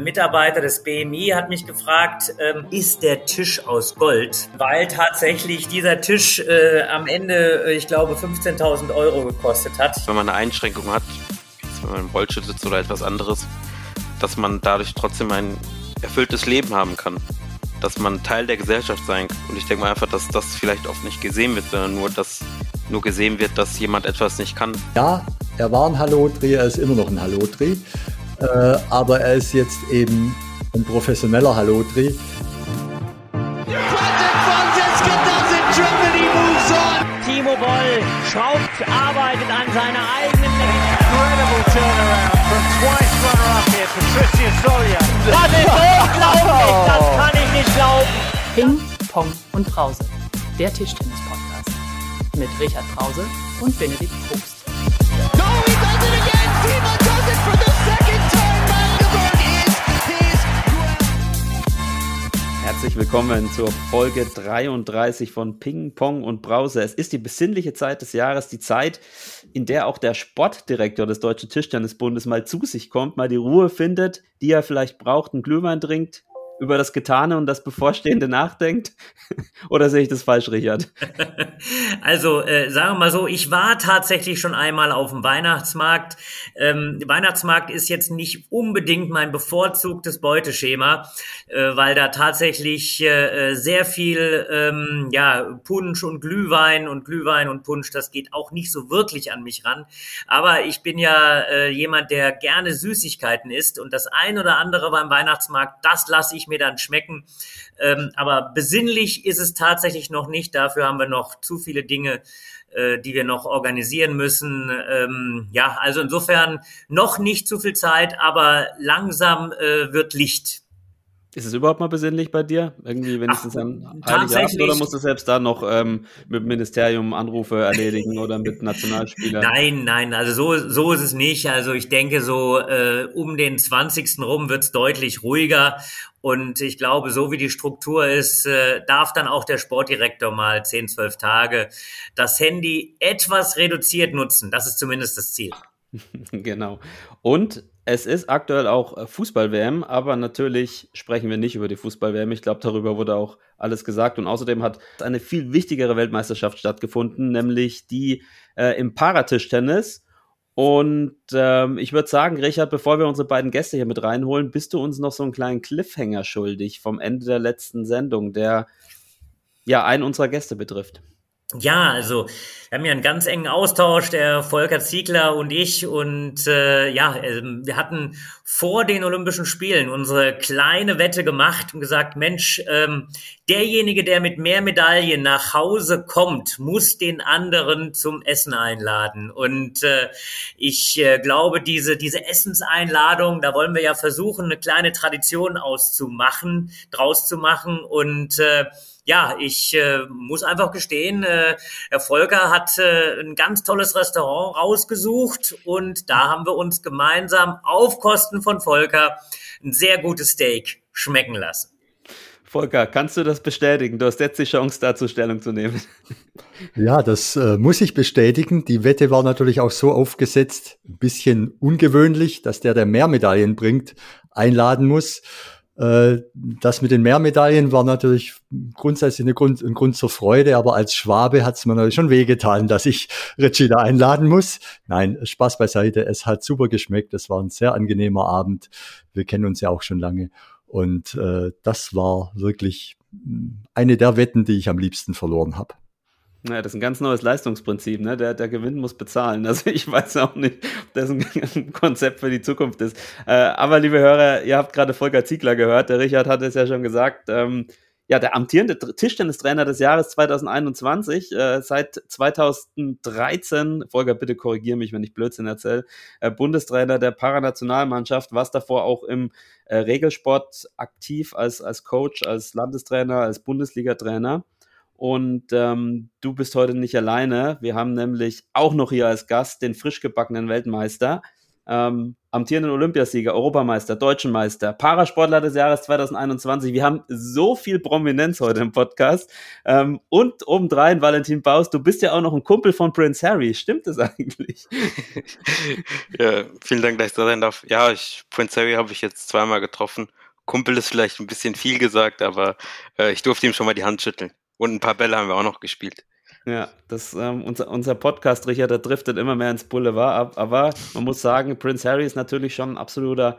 Ein Mitarbeiter des BMI hat mich gefragt, ähm, ist der Tisch aus Gold? Weil tatsächlich dieser Tisch äh, am Ende, äh, ich glaube, 15.000 Euro gekostet hat. Wenn man eine Einschränkung hat, wenn man im Rollstuhl sitzt oder etwas anderes, dass man dadurch trotzdem ein erfülltes Leben haben kann. Dass man Teil der Gesellschaft sein kann. Und ich denke mal einfach, dass das vielleicht oft nicht gesehen wird, sondern nur, dass nur gesehen wird, dass jemand etwas nicht kann. Ja, er war ein Hallotri, er ist immer noch ein Hallotri. Äh, aber er ist jetzt eben ein professioneller Hallotri. Timo Boll schraubt, arbeitet an seiner eigenen Incredible turnaround from twice runner-up here, Patricia Solia. Das ist unglaublich, das kann ich nicht glauben. Ping, Pong und Brause, der Tischtennis-Podcast mit Richard Brause und Benedikt Probst. No, he does it again! Timo does it for Herzlich willkommen zur Folge 33 von Ping Pong und Brause. Es ist die besinnliche Zeit des Jahres, die Zeit, in der auch der Sportdirektor des Deutschen Tischtennisbundes mal zu sich kommt, mal die Ruhe findet, die er vielleicht braucht, einen Glühwein trinkt, über das Getane und das Bevorstehende nachdenkt? Oder sehe ich das falsch, Richard? Also, äh, sagen wir mal so, ich war tatsächlich schon einmal auf dem Weihnachtsmarkt. Ähm, Weihnachtsmarkt ist jetzt nicht unbedingt mein bevorzugtes Beuteschema, äh, weil da tatsächlich äh, sehr viel ähm, ja, Punsch und Glühwein und Glühwein und Punsch, das geht auch nicht so wirklich an mich ran. Aber ich bin ja äh, jemand, der gerne Süßigkeiten isst und das ein oder andere beim Weihnachtsmarkt, das lasse ich mir dann schmecken. Ähm, aber besinnlich ist es tatsächlich noch nicht. Dafür haben wir noch zu viele Dinge, äh, die wir noch organisieren müssen. Ähm, ja, also insofern noch nicht zu viel Zeit, aber langsam äh, wird Licht. Ist es überhaupt mal besinnlich bei dir? Irgendwie wenigstens Ach, an Heiligabend oder musst du selbst da noch ähm, mit dem Ministerium Anrufe erledigen oder mit Nationalspielern? Nein, nein, also so, so ist es nicht. Also ich denke, so äh, um den 20. rum wird es deutlich ruhiger. Und ich glaube, so wie die Struktur ist, äh, darf dann auch der Sportdirektor mal 10, 12 Tage das Handy etwas reduziert nutzen. Das ist zumindest das Ziel. genau. Und es ist aktuell auch äh, Fußball-WM, aber natürlich sprechen wir nicht über die Fußball-WM. Ich glaube, darüber wurde auch alles gesagt. Und außerdem hat eine viel wichtigere Weltmeisterschaft stattgefunden, nämlich die äh, im Paratischtennis. Und ähm, ich würde sagen, Richard, bevor wir unsere beiden Gäste hier mit reinholen, bist du uns noch so einen kleinen Cliffhanger schuldig vom Ende der letzten Sendung, der ja einen unserer Gäste betrifft. Ja, also wir haben ja einen ganz engen Austausch, der Volker Ziegler und ich. Und äh, ja, ähm, wir hatten vor den Olympischen Spielen unsere kleine Wette gemacht und gesagt, Mensch, ähm, derjenige, der mit mehr Medaillen nach Hause kommt, muss den anderen zum Essen einladen. Und äh, ich äh, glaube, diese, diese Essenseinladung, da wollen wir ja versuchen, eine kleine Tradition auszumachen, draus zu machen. Und äh, ja, ich äh, muss einfach gestehen, äh, Herr Volker hat äh, ein ganz tolles Restaurant rausgesucht und da haben wir uns gemeinsam auf Kosten von Volker ein sehr gutes Steak schmecken lassen. Volker, kannst du das bestätigen? Du hast jetzt die Chance, dazu Stellung zu nehmen. Ja, das äh, muss ich bestätigen. Die Wette war natürlich auch so aufgesetzt, ein bisschen ungewöhnlich, dass der, der mehr Medaillen bringt, einladen muss. Äh, das mit den Mehrmedaillen war natürlich grundsätzlich eine Grund, ein Grund zur Freude, aber als Schwabe hat es mir natürlich schon wehgetan, dass ich Richie da einladen muss. Nein, Spaß beiseite, es hat super geschmeckt, es war ein sehr angenehmer Abend. Wir kennen uns ja auch schon lange und äh, das war wirklich eine der Wetten, die ich am liebsten verloren habe. Ja, das ist ein ganz neues Leistungsprinzip, ne? Der, der Gewinn muss bezahlen. Also ich weiß auch nicht, ob das ein Konzept für die Zukunft ist. Äh, aber liebe Hörer, ihr habt gerade Volker Ziegler gehört, der Richard hat es ja schon gesagt. Ähm, ja, der amtierende Tischtennistrainer des Jahres 2021, äh, seit 2013, Volker, bitte korrigiere mich, wenn ich Blödsinn erzähle, äh, Bundestrainer der Paranationalmannschaft, was davor auch im äh, Regelsport aktiv als, als Coach, als Landestrainer, als Bundesliga-Trainer. Und ähm, du bist heute nicht alleine. Wir haben nämlich auch noch hier als Gast den frisch gebackenen Weltmeister. ähm, amtierenden Olympiasieger, Europameister, Deutschen Meister, Parasportler des Jahres 2021. Wir haben so viel Prominenz heute im Podcast. Ähm, und obendrein, Valentin Baus, du bist ja auch noch ein Kumpel von Prince Harry. Stimmt das eigentlich? ja, vielen Dank, dass ich da sein darf. Ja, ich, Prince Harry habe ich jetzt zweimal getroffen. Kumpel ist vielleicht ein bisschen viel gesagt, aber äh, ich durfte ihm schon mal die Hand schütteln. Und ein paar Bälle haben wir auch noch gespielt. Ja, das, ähm, unser, unser Podcast, Richard, der driftet immer mehr ins Boulevard ab. Aber man muss sagen, Prince Harry ist natürlich schon ein absoluter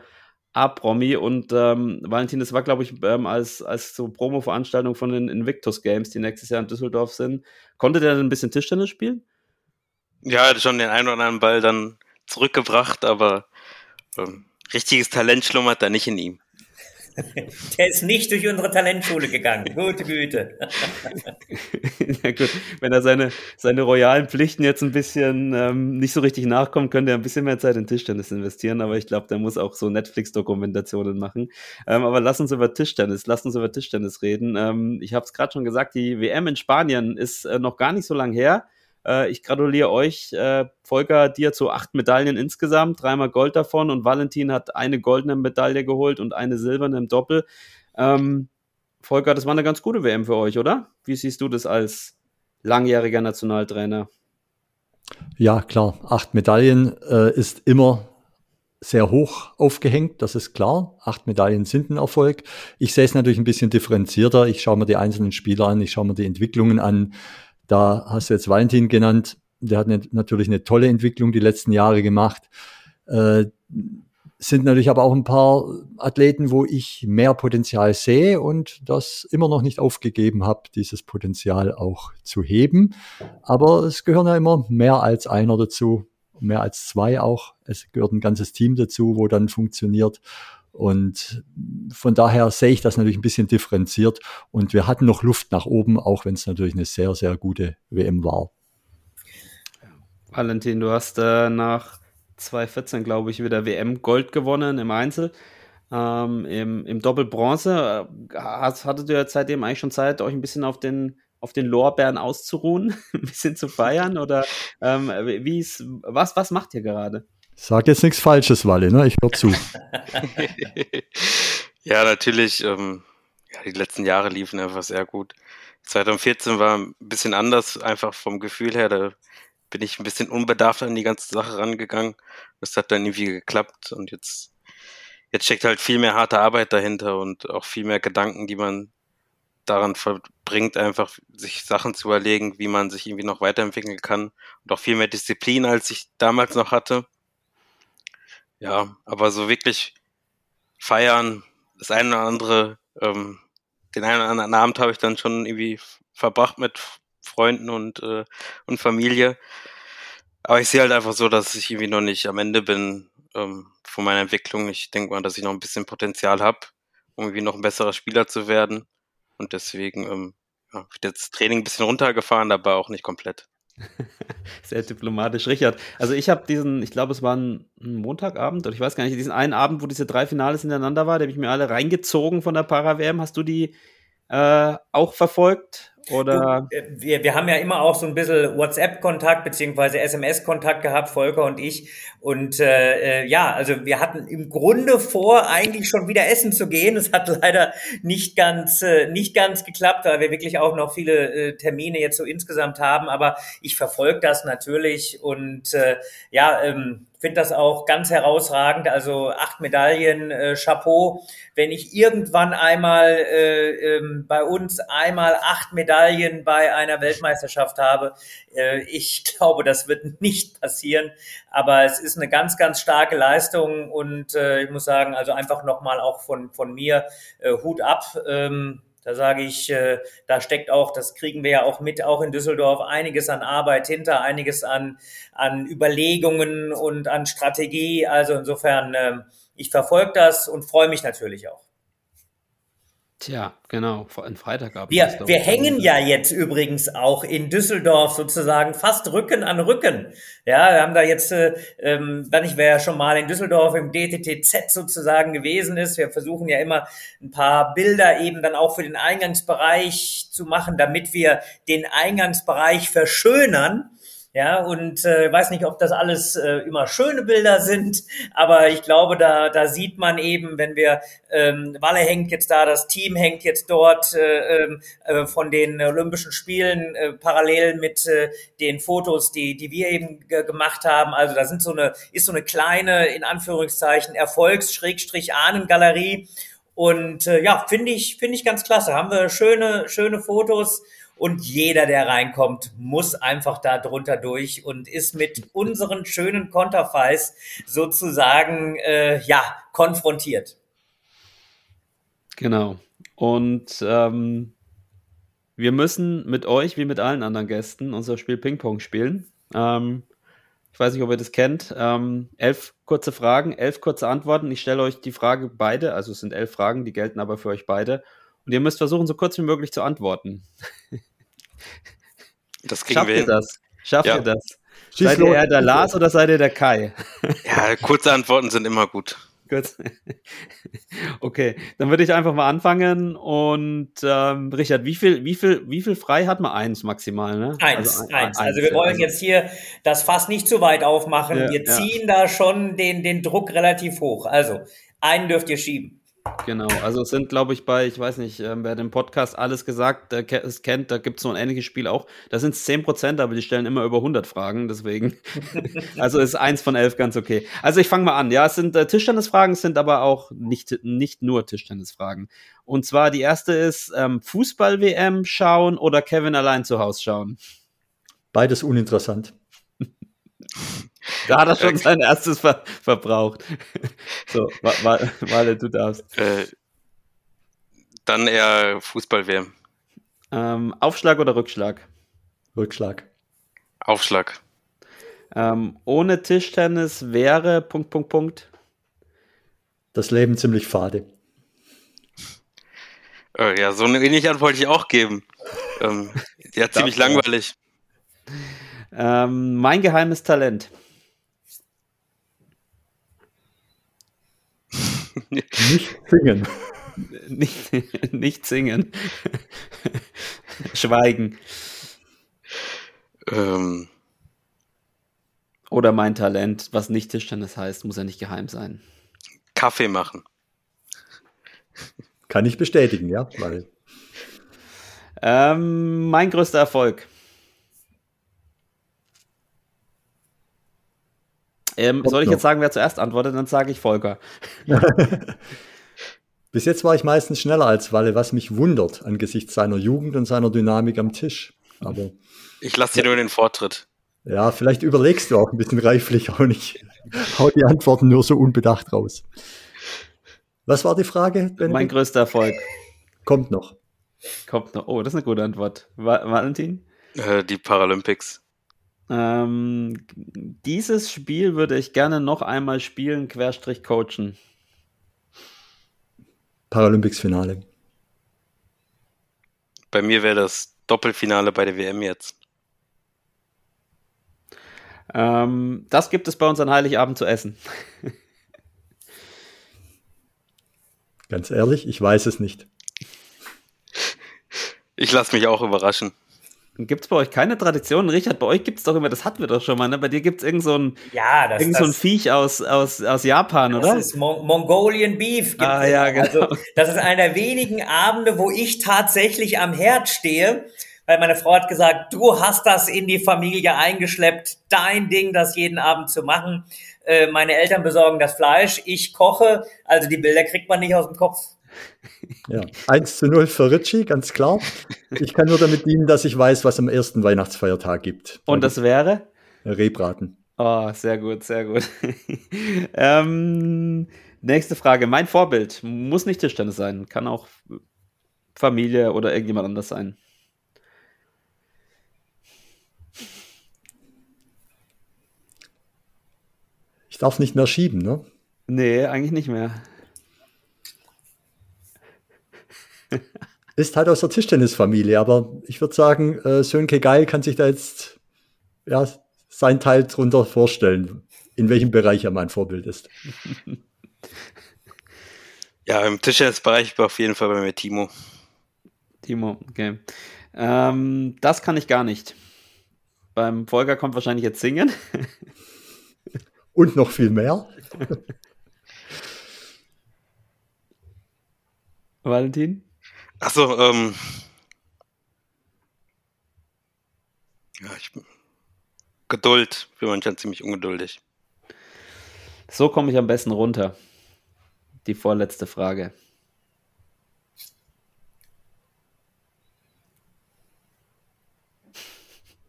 A-Promi und ähm, Valentin, das war, glaube ich, ähm, als, als so Promo-Veranstaltung von den Invictus Games, die nächstes Jahr in Düsseldorf sind. Konnte der ein bisschen Tischtennis spielen? Ja, er hat schon den einen oder anderen Ball dann zurückgebracht, aber ähm, richtiges Talent schlummert da nicht in ihm. Der ist nicht durch unsere Talentschule gegangen. Gute Güte. ja, gut. Wenn er seine, seine royalen Pflichten jetzt ein bisschen ähm, nicht so richtig nachkommt, könnte er ein bisschen mehr Zeit in Tischtennis investieren. Aber ich glaube, der muss auch so Netflix-Dokumentationen machen. Ähm, aber lass uns über Tischtennis, lass uns über Tischtennis reden. Ähm, ich habe es gerade schon gesagt, die WM in Spanien ist äh, noch gar nicht so lang her. Äh, ich gratuliere euch, äh, Volker, dir zu acht Medaillen insgesamt, dreimal Gold davon und Valentin hat eine goldene Medaille geholt und eine silberne im Doppel. Ähm, Volker, das war eine ganz gute WM für euch, oder? Wie siehst du das als langjähriger Nationaltrainer? Ja, klar. Acht Medaillen äh, ist immer sehr hoch aufgehängt, das ist klar. Acht Medaillen sind ein Erfolg. Ich sehe es natürlich ein bisschen differenzierter. Ich schaue mir die einzelnen Spieler an, ich schaue mir die Entwicklungen an. Da hast du jetzt Valentin genannt. Der hat eine, natürlich eine tolle Entwicklung die letzten Jahre gemacht. Äh, sind natürlich aber auch ein paar Athleten, wo ich mehr Potenzial sehe und das immer noch nicht aufgegeben habe, dieses Potenzial auch zu heben. Aber es gehören ja immer mehr als einer dazu, mehr als zwei auch. Es gehört ein ganzes Team dazu, wo dann funktioniert. Und von daher sehe ich das natürlich ein bisschen differenziert. Und wir hatten noch Luft nach oben, auch wenn es natürlich eine sehr, sehr gute WM war. Valentin, du hast äh, nach 2014, glaube ich, wieder WM Gold gewonnen im Einzel. Ähm, im, Im Doppel Bronze. Äh, hattet ihr seitdem eigentlich schon Zeit, euch ein bisschen auf den, auf den Lorbeeren auszuruhen, ein bisschen zu feiern? Oder ähm, wie ist, was, was macht ihr gerade? Sag jetzt nichts Falsches, Walle, ne? Ich höre zu. ja, natürlich. Ähm, ja, die letzten Jahre liefen einfach sehr gut. 2014 war ein bisschen anders, einfach vom Gefühl her. Da bin ich ein bisschen unbedarft an die ganze Sache rangegangen. Das hat dann irgendwie geklappt und jetzt, jetzt steckt halt viel mehr harte Arbeit dahinter und auch viel mehr Gedanken, die man daran verbringt, einfach sich Sachen zu überlegen, wie man sich irgendwie noch weiterentwickeln kann und auch viel mehr Disziplin, als ich damals noch hatte. Ja, aber so wirklich feiern, das eine oder andere, ähm, den einen oder anderen Abend habe ich dann schon irgendwie verbracht mit Freunden und, äh, und Familie. Aber ich sehe halt einfach so, dass ich irgendwie noch nicht am Ende bin ähm, von meiner Entwicklung. Ich denke mal, dass ich noch ein bisschen Potenzial habe, um irgendwie noch ein besserer Spieler zu werden. Und deswegen ähm, ja, wird jetzt Training ein bisschen runtergefahren, aber auch nicht komplett. Sehr diplomatisch, Richard. Also ich habe diesen, ich glaube, es war ein Montagabend oder ich weiß gar nicht, diesen einen Abend, wo diese drei Finales hintereinander war, da habe ich mir alle reingezogen von der Para-WM. Hast du die äh, auch verfolgt? Oder? Äh, wir, wir haben ja immer auch so ein bisschen WhatsApp-Kontakt beziehungsweise SMS-Kontakt gehabt, Volker und ich. Und äh, äh, ja, also wir hatten im Grunde vor, eigentlich schon wieder essen zu gehen. Es hat leider nicht ganz, äh, nicht ganz geklappt, weil wir wirklich auch noch viele äh, Termine jetzt so insgesamt haben. Aber ich verfolge das natürlich und äh, ja, ähm, finde das auch ganz herausragend. Also acht Medaillen, äh, Chapeau. Wenn ich irgendwann einmal äh, ähm, bei uns einmal acht Medaillen bei einer Weltmeisterschaft habe, äh, ich glaube, das wird nicht passieren. Aber es ist eine ganz, ganz starke Leistung und äh, ich muss sagen, also einfach nochmal auch von, von mir äh, Hut ab. Ähm, da sage ich, äh, da steckt auch, das kriegen wir ja auch mit, auch in Düsseldorf, einiges an Arbeit hinter, einiges an, an Überlegungen und an Strategie. Also insofern, äh, ich verfolge das und freue mich natürlich auch. Tja, genau, ein Freitagabend. Wir, wir hängen ja jetzt übrigens auch in Düsseldorf sozusagen fast Rücken an Rücken. Ja, wir haben da jetzt, äh, ähm, wenn ich wer ja schon mal in Düsseldorf im DTTZ sozusagen gewesen ist, wir versuchen ja immer ein paar Bilder eben dann auch für den Eingangsbereich zu machen, damit wir den Eingangsbereich verschönern Ja, und äh, weiß nicht, ob das alles äh, immer schöne Bilder sind, aber ich glaube, da, da sieht man eben, wenn wir, ähm, Walle hängt jetzt da, das Team hängt jetzt dort äh, ähm, äh, von den Olympischen Spielen äh, parallel mit äh, den Fotos, die, die wir eben gemacht haben. Also da sind so eine, ist so eine kleine, in Anführungszeichen, Erfolgs-Ahnengalerie. Und äh, ja, finde ich, finde ich ganz klasse. Haben wir schöne, schöne Fotos und jeder, der reinkommt, muss einfach da drunter durch und ist mit unseren schönen Konterfeis sozusagen äh, ja konfrontiert. Genau. Und ähm, wir müssen mit euch wie mit allen anderen Gästen unser Spiel Ping-Pong spielen. Ähm, ich weiß nicht, ob ihr das kennt. Ähm, elf kurze Fragen, elf kurze Antworten. Ich stelle euch die Frage beide, also es sind elf Fragen, die gelten aber für euch beide. Und ihr müsst versuchen, so kurz wie möglich zu antworten. Das kriegen Schafft wir ihr das? Schafft ja. ihr das? Schieß seid ihr eher der Lars oder seid ihr der Kai? Ja, kurze Antworten sind immer gut. Gut. Okay, dann würde ich einfach mal anfangen und ähm, Richard, wie viel, wie viel, wie viel frei hat man? Eins maximal, ne? Eins, also, eins. Also wir wollen jetzt hier das Fass nicht zu weit aufmachen. Ja, wir ziehen ja. da schon den, den Druck relativ hoch. Also einen dürft ihr schieben. Genau, also es sind, glaube ich, bei, ich weiß nicht, ähm, wer den Podcast alles gesagt äh, es kennt, da gibt es so ein ähnliches Spiel auch. Da sind es 10%, aber die stellen immer über 100 Fragen, deswegen. also ist eins von elf ganz okay. Also ich fange mal an. Ja, es sind äh, Tischtennisfragen, es sind aber auch nicht, nicht nur Tischtennisfragen. Und zwar die erste ist ähm, Fußball-WM schauen oder Kevin allein zu Hause schauen? Beides uninteressant. Da hat er schon sein erstes ver verbraucht. So, Wale, du darfst. Äh, dann eher Fußball-WM. Ähm, Aufschlag oder Rückschlag? Rückschlag. Aufschlag. Ähm, ohne Tischtennis wäre Punkt, Punkt, Punkt. Das Leben ziemlich fade. Äh, ja, so eine ähnliche Antwort wollte ich auch geben. Ähm, ja, ziemlich langweilig. Ähm, mein geheimes Talent. Nicht singen. Nicht, nicht singen. Schweigen. Ähm. Oder mein Talent, was nicht Tischtennis heißt, muss ja nicht geheim sein. Kaffee machen. Kann ich bestätigen, ja. Weil ähm, mein größter Erfolg. Ähm, soll ich jetzt sagen, wer zuerst antwortet? Dann sage ich Volker. Bis jetzt war ich meistens schneller als Walle, was mich wundert angesichts seiner Jugend und seiner Dynamik am Tisch. Aber ich lasse dir nur den Vortritt. Ja, vielleicht überlegst du auch ein bisschen reiflich auch nicht. Hau die Antworten nur so unbedacht raus. Was war die Frage? Benedikt? Mein größter Erfolg. Kommt noch. Kommt noch. Oh, das ist eine gute Antwort. Valentin? Äh, die Paralympics. Ähm, dieses Spiel würde ich gerne noch einmal spielen, Querstrich coachen. Paralympics-Finale. Bei mir wäre das Doppelfinale bei der WM jetzt. Ähm, das gibt es bei uns an Heiligabend zu essen. Ganz ehrlich, ich weiß es nicht. Ich lasse mich auch überraschen. Gibt es bei euch keine Tradition? Richard, bei euch gibt es doch immer, das hatten wir doch schon mal, ne? Bei dir gibt es irgend so ein, ja, das, irgend so ein Viech aus, aus, aus Japan, oder? Das ist Mon Mongolian Beef. Ah, ja, genau. Also, das ist einer der wenigen Abende, wo ich tatsächlich am Herd stehe, weil meine Frau hat gesagt, du hast das in die Familie eingeschleppt, dein Ding, das jeden Abend zu machen. Äh, meine Eltern besorgen das Fleisch, ich koche, also die Bilder kriegt man nicht aus dem Kopf. Ja, 1 zu 0 für Ritchie, ganz klar. Ich kann nur damit dienen, dass ich weiß, was am ersten Weihnachtsfeiertag gibt. Und das wäre? Rebraten. Oh, sehr gut, sehr gut. ähm, nächste Frage. Mein Vorbild muss nicht Tischtennis sein, kann auch Familie oder irgendjemand anders sein. Ich darf nicht mehr schieben, ne? Nee, eigentlich nicht mehr. Ist halt aus der Tischtennisfamilie, aber ich würde sagen, äh, Sönke Geil kann sich da jetzt ja, sein Teil drunter vorstellen, in welchem Bereich er mein Vorbild ist. Ja, im Tischtennisbereich auf jeden Fall bei mir Timo. Timo, okay. Ähm, das kann ich gar nicht. Beim Volker kommt wahrscheinlich jetzt Singen. Und noch viel mehr. Valentin? Achso, ähm. Ja, ich. Geduld. Bin manchmal ziemlich ungeduldig. So komme ich am besten runter. Die vorletzte Frage.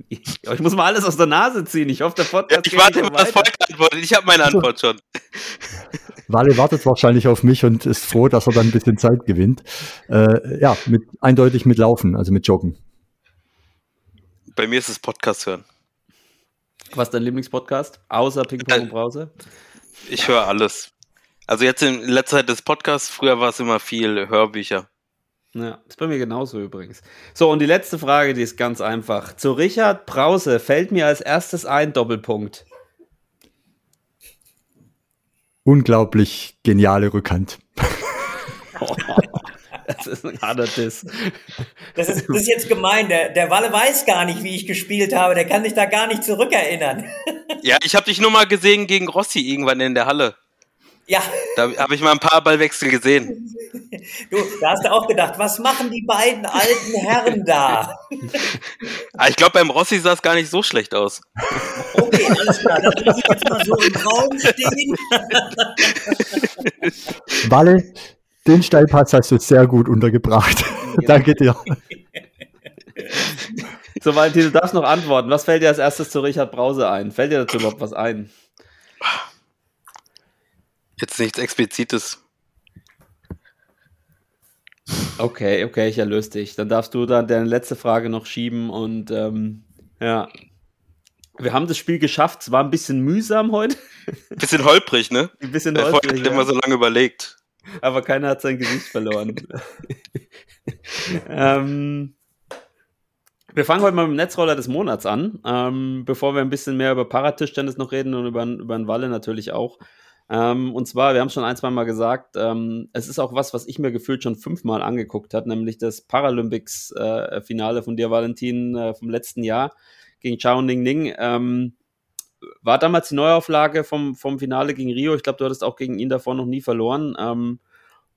Ich, muss mal alles aus der Nase ziehen. Ich hoffe, der Podcast. Ja, ich warte immer, was Volker antwortet. Ich habe meine Antwort schon. Wale wartet wahrscheinlich auf mich und ist froh, dass er dann ein bisschen Zeit gewinnt. Äh, ja, mit, eindeutig mit Laufen, also mit Joggen. Bei mir ist es Podcast hören. Was ist dein Lieblingspodcast? Außer Ping Pong und Brause? Ich höre alles. Also jetzt in letzter Zeit des Podcasts, früher war es immer viel Hörbücher. Ja, ist bei mir genauso übrigens. So, und die letzte Frage, die ist ganz einfach. Zu Richard Brause fällt mir als erstes ein Doppelpunkt. Unglaublich geniale Rückhand. das ist ein harter Diss. Das ist, das ist jetzt gemein. Der, der Walle weiß gar nicht, wie ich gespielt habe. Der kann sich da gar nicht zurückerinnern. Ja, ich habe dich nur mal gesehen gegen Rossi irgendwann in der Halle. Ja. Da habe ich mal ein paar Ballwechsel gesehen. Du, da hast du auch gedacht, was machen die beiden alten Herren da? Ah, ich glaube, beim Rossi sah es gar nicht so schlecht aus. Okay, alles klar. Das muss ich jetzt mal so im Raum stehen. Walle, den Steilpass hast du sehr gut untergebracht. Ja. Danke dir. So, Valentin, du darfst noch antworten. Was fällt dir als erstes zu Richard Brause ein? Fällt dir dazu überhaupt was ein? Jetzt nichts Explizites. Okay, okay, ich erlöse dich. Dann darfst du dann deine letzte Frage noch schieben und ähm, ja. Wir haben das Spiel geschafft. Es war ein bisschen mühsam heute. Ein bisschen holprig, ne? Ein bisschen Der holprig. hat ja. immer so lange überlegt. Aber keiner hat sein Gesicht verloren. ähm, wir fangen heute mal mit dem Netzroller des Monats an, ähm, bevor wir ein bisschen mehr über Paratischtennis noch reden und über, über den Walle natürlich auch. Ähm, und zwar, wir haben schon ein, zwei Mal gesagt, ähm, es ist auch was, was ich mir gefühlt schon fünfmal angeguckt habe, nämlich das Paralympics-Finale äh, von dir, Valentin, äh, vom letzten Jahr gegen Chao Ning Ning. Ähm, war damals die Neuauflage vom, vom Finale gegen Rio. Ich glaube, du hattest auch gegen ihn davor noch nie verloren. Ähm,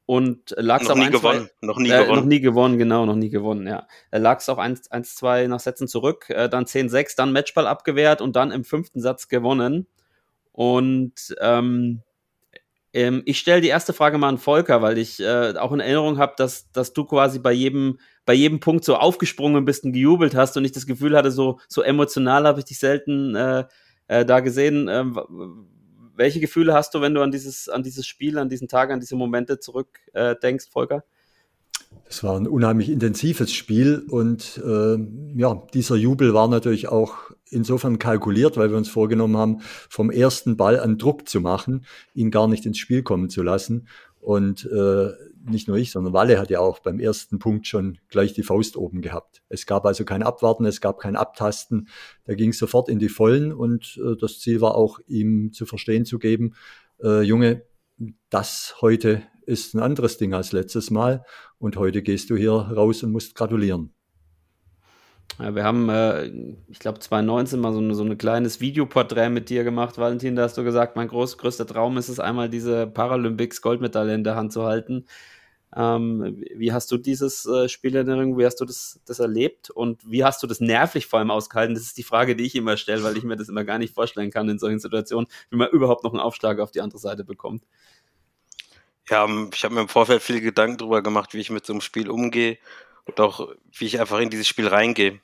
und lag es auch nie gewonnen. Zwei, noch nie äh, gewonnen. Noch nie gewonnen, genau, noch nie gewonnen, ja. Lag es auch 1-2 nach Sätzen zurück, äh, dann 10-6, dann Matchball abgewehrt und dann im fünften Satz gewonnen. Und ähm, ähm, ich stelle die erste Frage mal an Volker, weil ich äh, auch in Erinnerung habe, dass, dass du quasi bei jedem, bei jedem Punkt so aufgesprungen bist und gejubelt hast und ich das Gefühl hatte, so, so emotional habe ich dich selten äh, äh, da gesehen. Ähm, welche Gefühle hast du, wenn du an dieses, an dieses Spiel, an diesen Tag, an diese Momente zurückdenkst, äh, Volker? Es war ein unheimlich intensives Spiel und äh, ja, dieser Jubel war natürlich auch insofern kalkuliert, weil wir uns vorgenommen haben, vom ersten Ball an Druck zu machen, ihn gar nicht ins Spiel kommen zu lassen. Und äh, nicht nur ich, sondern Walle hat ja auch beim ersten Punkt schon gleich die Faust oben gehabt. Es gab also kein Abwarten, es gab kein Abtasten. Da ging es sofort in die Vollen und äh, das Ziel war auch, ihm zu verstehen zu geben, äh, Junge, das heute ist ein anderes Ding als letztes Mal und heute gehst du hier raus und musst gratulieren. Ja, wir haben, äh, ich glaube, 2019 mal so, ein so ein kleines Videoporträt mit dir gemacht, Valentin. Da hast du gesagt, mein groß, größter Traum ist es einmal, diese Paralympics Goldmedaille in der Hand zu halten. Ähm, wie hast du dieses äh, Spiel in Erinnerung, wie hast du das, das erlebt und wie hast du das nervlich vor allem ausgehalten? Das ist die Frage, die ich immer stelle, weil ich mir das immer gar nicht vorstellen kann in solchen Situationen, wie man überhaupt noch einen Aufschlag auf die andere Seite bekommt. Ja, ich habe mir im Vorfeld viele Gedanken darüber gemacht, wie ich mit so einem Spiel umgehe und auch wie ich einfach in dieses Spiel reingehe.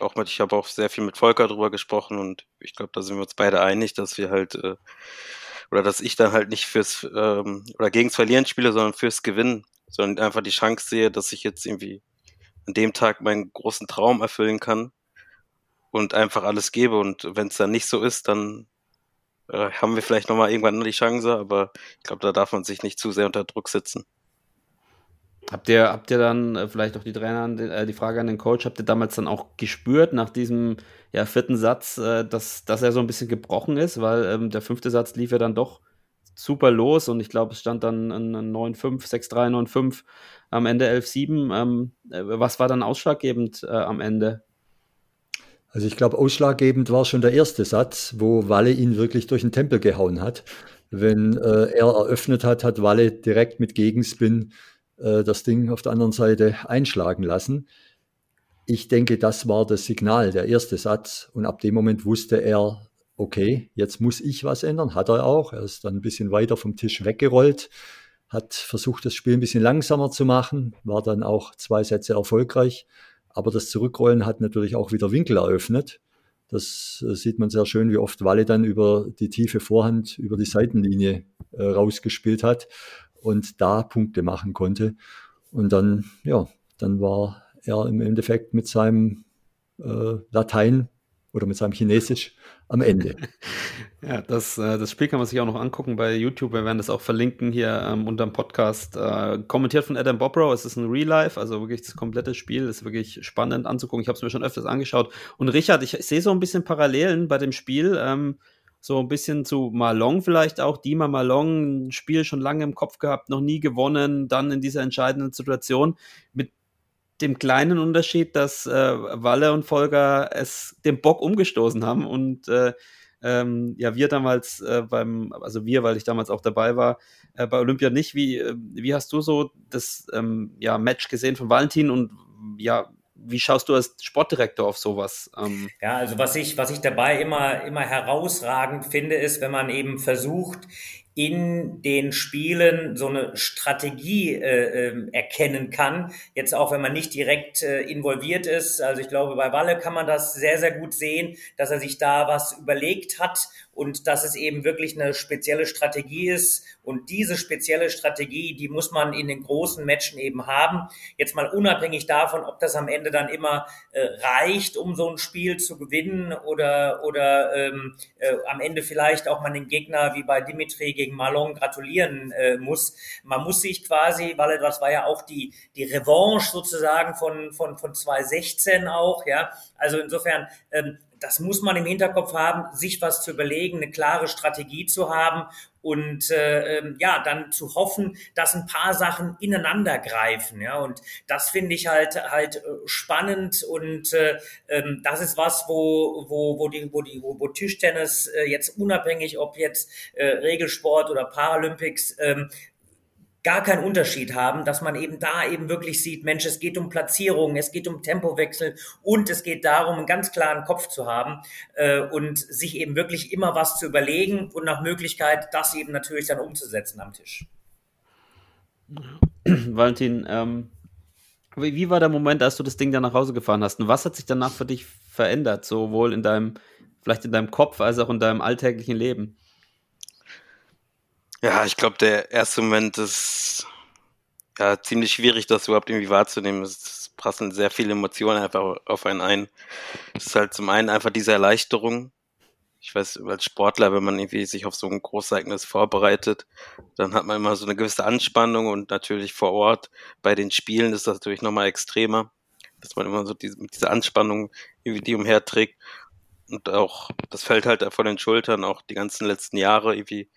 Auch mit, ich habe auch sehr viel mit Volker darüber gesprochen und ich glaube, da sind wir uns beide einig, dass wir halt äh, oder dass ich dann halt nicht fürs ähm, oder gegens Verlieren spiele, sondern fürs Gewinnen, sondern einfach die Chance sehe, dass ich jetzt irgendwie an dem Tag meinen großen Traum erfüllen kann und einfach alles gebe und wenn es dann nicht so ist, dann äh, haben wir vielleicht nochmal irgendwann die Chance, aber ich glaube, da darf man sich nicht zu sehr unter Druck setzen. Habt ihr, habt ihr dann äh, vielleicht auch die Trainer, äh, die Frage an den Coach, habt ihr damals dann auch gespürt nach diesem ja, vierten Satz, äh, dass, dass er so ein bisschen gebrochen ist, weil ähm, der fünfte Satz lief ja dann doch super los und ich glaube, es stand dann ein 9-5, 6-3, 9-5, am Ende 11-7. Ähm, äh, was war dann ausschlaggebend äh, am Ende? Also ich glaube, ausschlaggebend war schon der erste Satz, wo Walle ihn wirklich durch den Tempel gehauen hat. Wenn äh, er eröffnet hat, hat Walle direkt mit Gegenspin äh, das Ding auf der anderen Seite einschlagen lassen. Ich denke, das war das Signal, der erste Satz. Und ab dem Moment wusste er, okay, jetzt muss ich was ändern. Hat er auch. Er ist dann ein bisschen weiter vom Tisch weggerollt, hat versucht, das Spiel ein bisschen langsamer zu machen, war dann auch zwei Sätze erfolgreich. Aber das Zurückrollen hat natürlich auch wieder Winkel eröffnet. Das äh, sieht man sehr schön, wie oft Walle dann über die tiefe Vorhand, über die Seitenlinie äh, rausgespielt hat und da Punkte machen konnte. Und dann, ja, dann war er im Endeffekt mit seinem äh, Latein oder mit seinem Chinesisch am Ende. Ja, das, äh, das Spiel kann man sich auch noch angucken bei YouTube. Wir werden das auch verlinken hier ähm, unter dem Podcast. Äh, kommentiert von Adam Bobrow. Es ist ein Real Life, also wirklich das komplette Spiel ist wirklich spannend anzugucken. Ich habe es mir schon öfters angeschaut. Und Richard, ich, ich sehe so ein bisschen Parallelen bei dem Spiel. Ähm, so ein bisschen zu Malong vielleicht auch. Dima Malong, ein Spiel schon lange im Kopf gehabt, noch nie gewonnen, dann in dieser entscheidenden Situation mit dem kleinen Unterschied, dass äh, Walle und Volker es den Bock umgestoßen haben und äh, ähm, ja, wir damals äh, beim, also wir, weil ich damals auch dabei war, äh, bei Olympia nicht. Wie, äh, wie hast du so das ähm, ja, Match gesehen von Valentin und ja, wie schaust du als Sportdirektor auf sowas? Ähm? Ja, also was ich, was ich dabei immer, immer herausragend finde, ist, wenn man eben versucht, in den Spielen so eine Strategie äh, äh, erkennen kann. Jetzt auch, wenn man nicht direkt äh, involviert ist. Also ich glaube, bei Walle kann man das sehr, sehr gut sehen, dass er sich da was überlegt hat und dass es eben wirklich eine spezielle Strategie ist. Und diese spezielle Strategie, die muss man in den großen Matchen eben haben. Jetzt mal unabhängig davon, ob das am Ende dann immer äh, reicht, um so ein Spiel zu gewinnen oder, oder ähm, äh, am Ende vielleicht auch man den Gegner wie bei Dimitri gegen Malon gratulieren äh, muss. Man muss sich quasi, weil das war ja auch die, die Revanche sozusagen von, von, von 2016 auch, ja. Also insofern, ähm, das muss man im Hinterkopf haben, sich was zu überlegen, eine klare Strategie zu haben und äh, ähm, ja, dann zu hoffen, dass ein paar Sachen ineinander greifen. Ja, und das finde ich halt halt äh, spannend und äh, ähm, das ist was, wo wo wo die wo die wo, Tischtennis äh, jetzt unabhängig, ob jetzt äh, Regelsport oder Paralympics ähm, gar keinen Unterschied haben, dass man eben da eben wirklich sieht, Mensch, es geht um Platzierung, es geht um Tempowechsel und es geht darum, einen ganz klaren Kopf zu haben äh, und sich eben wirklich immer was zu überlegen und nach Möglichkeit das eben natürlich dann umzusetzen am Tisch. Valentin, ähm, wie, wie, war der Moment, als du das Ding dann nach Hause gefahren hast und was hat sich danach für dich verändert, sowohl in deinem, vielleicht in deinem Kopf als auch in deinem alltäglichen Leben? Ja, ich glaube, der erste Moment ist ja ziemlich schwierig, das überhaupt irgendwie wahrzunehmen. Es prasseln sehr viele Emotionen einfach auf einen ein. Es ist halt zum einen einfach diese Erleichterung. Ich weiß, als Sportler, wenn man irgendwie sich auf so ein Großereignis vorbereitet, dann hat man immer so eine gewisse Anspannung und natürlich vor Ort bei den Spielen ist das natürlich nochmal extremer, dass man immer so diese, mit dieser Anspannung irgendwie die umherträgt und auch, das fällt halt von den Schultern, auch die ganzen letzten Jahre irgendwie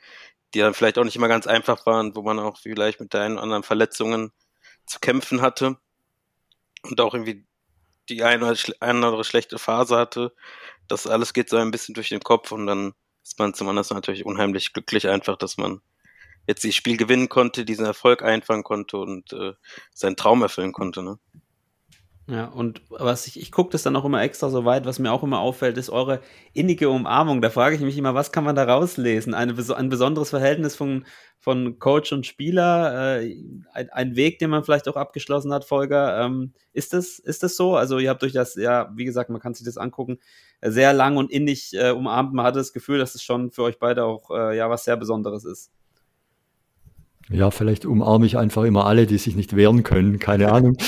die dann vielleicht auch nicht immer ganz einfach waren, wo man auch vielleicht mit deinen anderen Verletzungen zu kämpfen hatte und auch irgendwie die eine oder andere schlechte Phase hatte. Das alles geht so ein bisschen durch den Kopf und dann ist man zum anderen natürlich unheimlich glücklich einfach, dass man jetzt das Spiel gewinnen konnte, diesen Erfolg einfangen konnte und äh, seinen Traum erfüllen konnte. Ne? Ja, und was ich, ich gucke das dann auch immer extra so weit, was mir auch immer auffällt, ist eure innige Umarmung. Da frage ich mich immer, was kann man da rauslesen? Eine, ein besonderes Verhältnis von, von Coach und Spieler, äh, ein, ein, Weg, den man vielleicht auch abgeschlossen hat, Folger. Ähm, ist, das, ist das so? Also ihr habt durch das, ja, wie gesagt, man kann sich das angucken, sehr lang und innig äh, umarmt. Man hatte das Gefühl, dass es schon für euch beide auch äh, ja was sehr Besonderes ist. Ja, vielleicht umarme ich einfach immer alle, die sich nicht wehren können, keine Ahnung.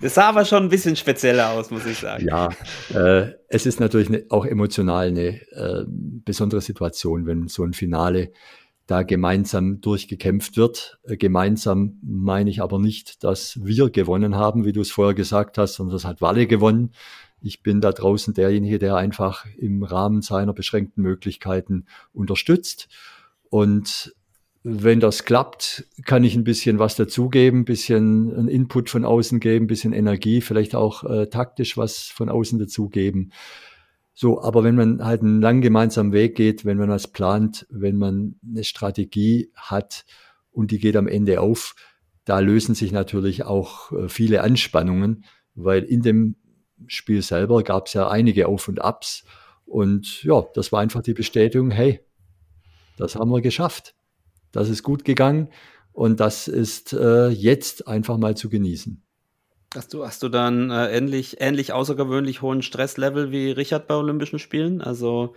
Das sah aber schon ein bisschen spezieller aus, muss ich sagen. Ja, äh, es ist natürlich ne, auch emotional eine äh, besondere Situation, wenn so ein Finale da gemeinsam durchgekämpft wird. Äh, gemeinsam meine ich aber nicht, dass wir gewonnen haben, wie du es vorher gesagt hast, sondern das hat Walle gewonnen. Ich bin da draußen derjenige, der einfach im Rahmen seiner beschränkten Möglichkeiten unterstützt. Und wenn das klappt, kann ich ein bisschen was dazugeben, ein bisschen einen Input von außen geben, ein bisschen Energie, vielleicht auch äh, taktisch was von außen dazugeben. So, aber wenn man halt einen lang gemeinsamen Weg geht, wenn man was plant, wenn man eine Strategie hat und die geht am Ende auf, da lösen sich natürlich auch äh, viele Anspannungen, weil in dem Spiel selber gab es ja einige Auf und Abs. Und ja, das war einfach die Bestätigung, hey, das haben wir geschafft. Das ist gut gegangen und das ist äh, jetzt einfach mal zu genießen. Hast du, hast du dann äh, ähnlich, ähnlich außergewöhnlich hohen Stresslevel wie Richard bei Olympischen Spielen? Also,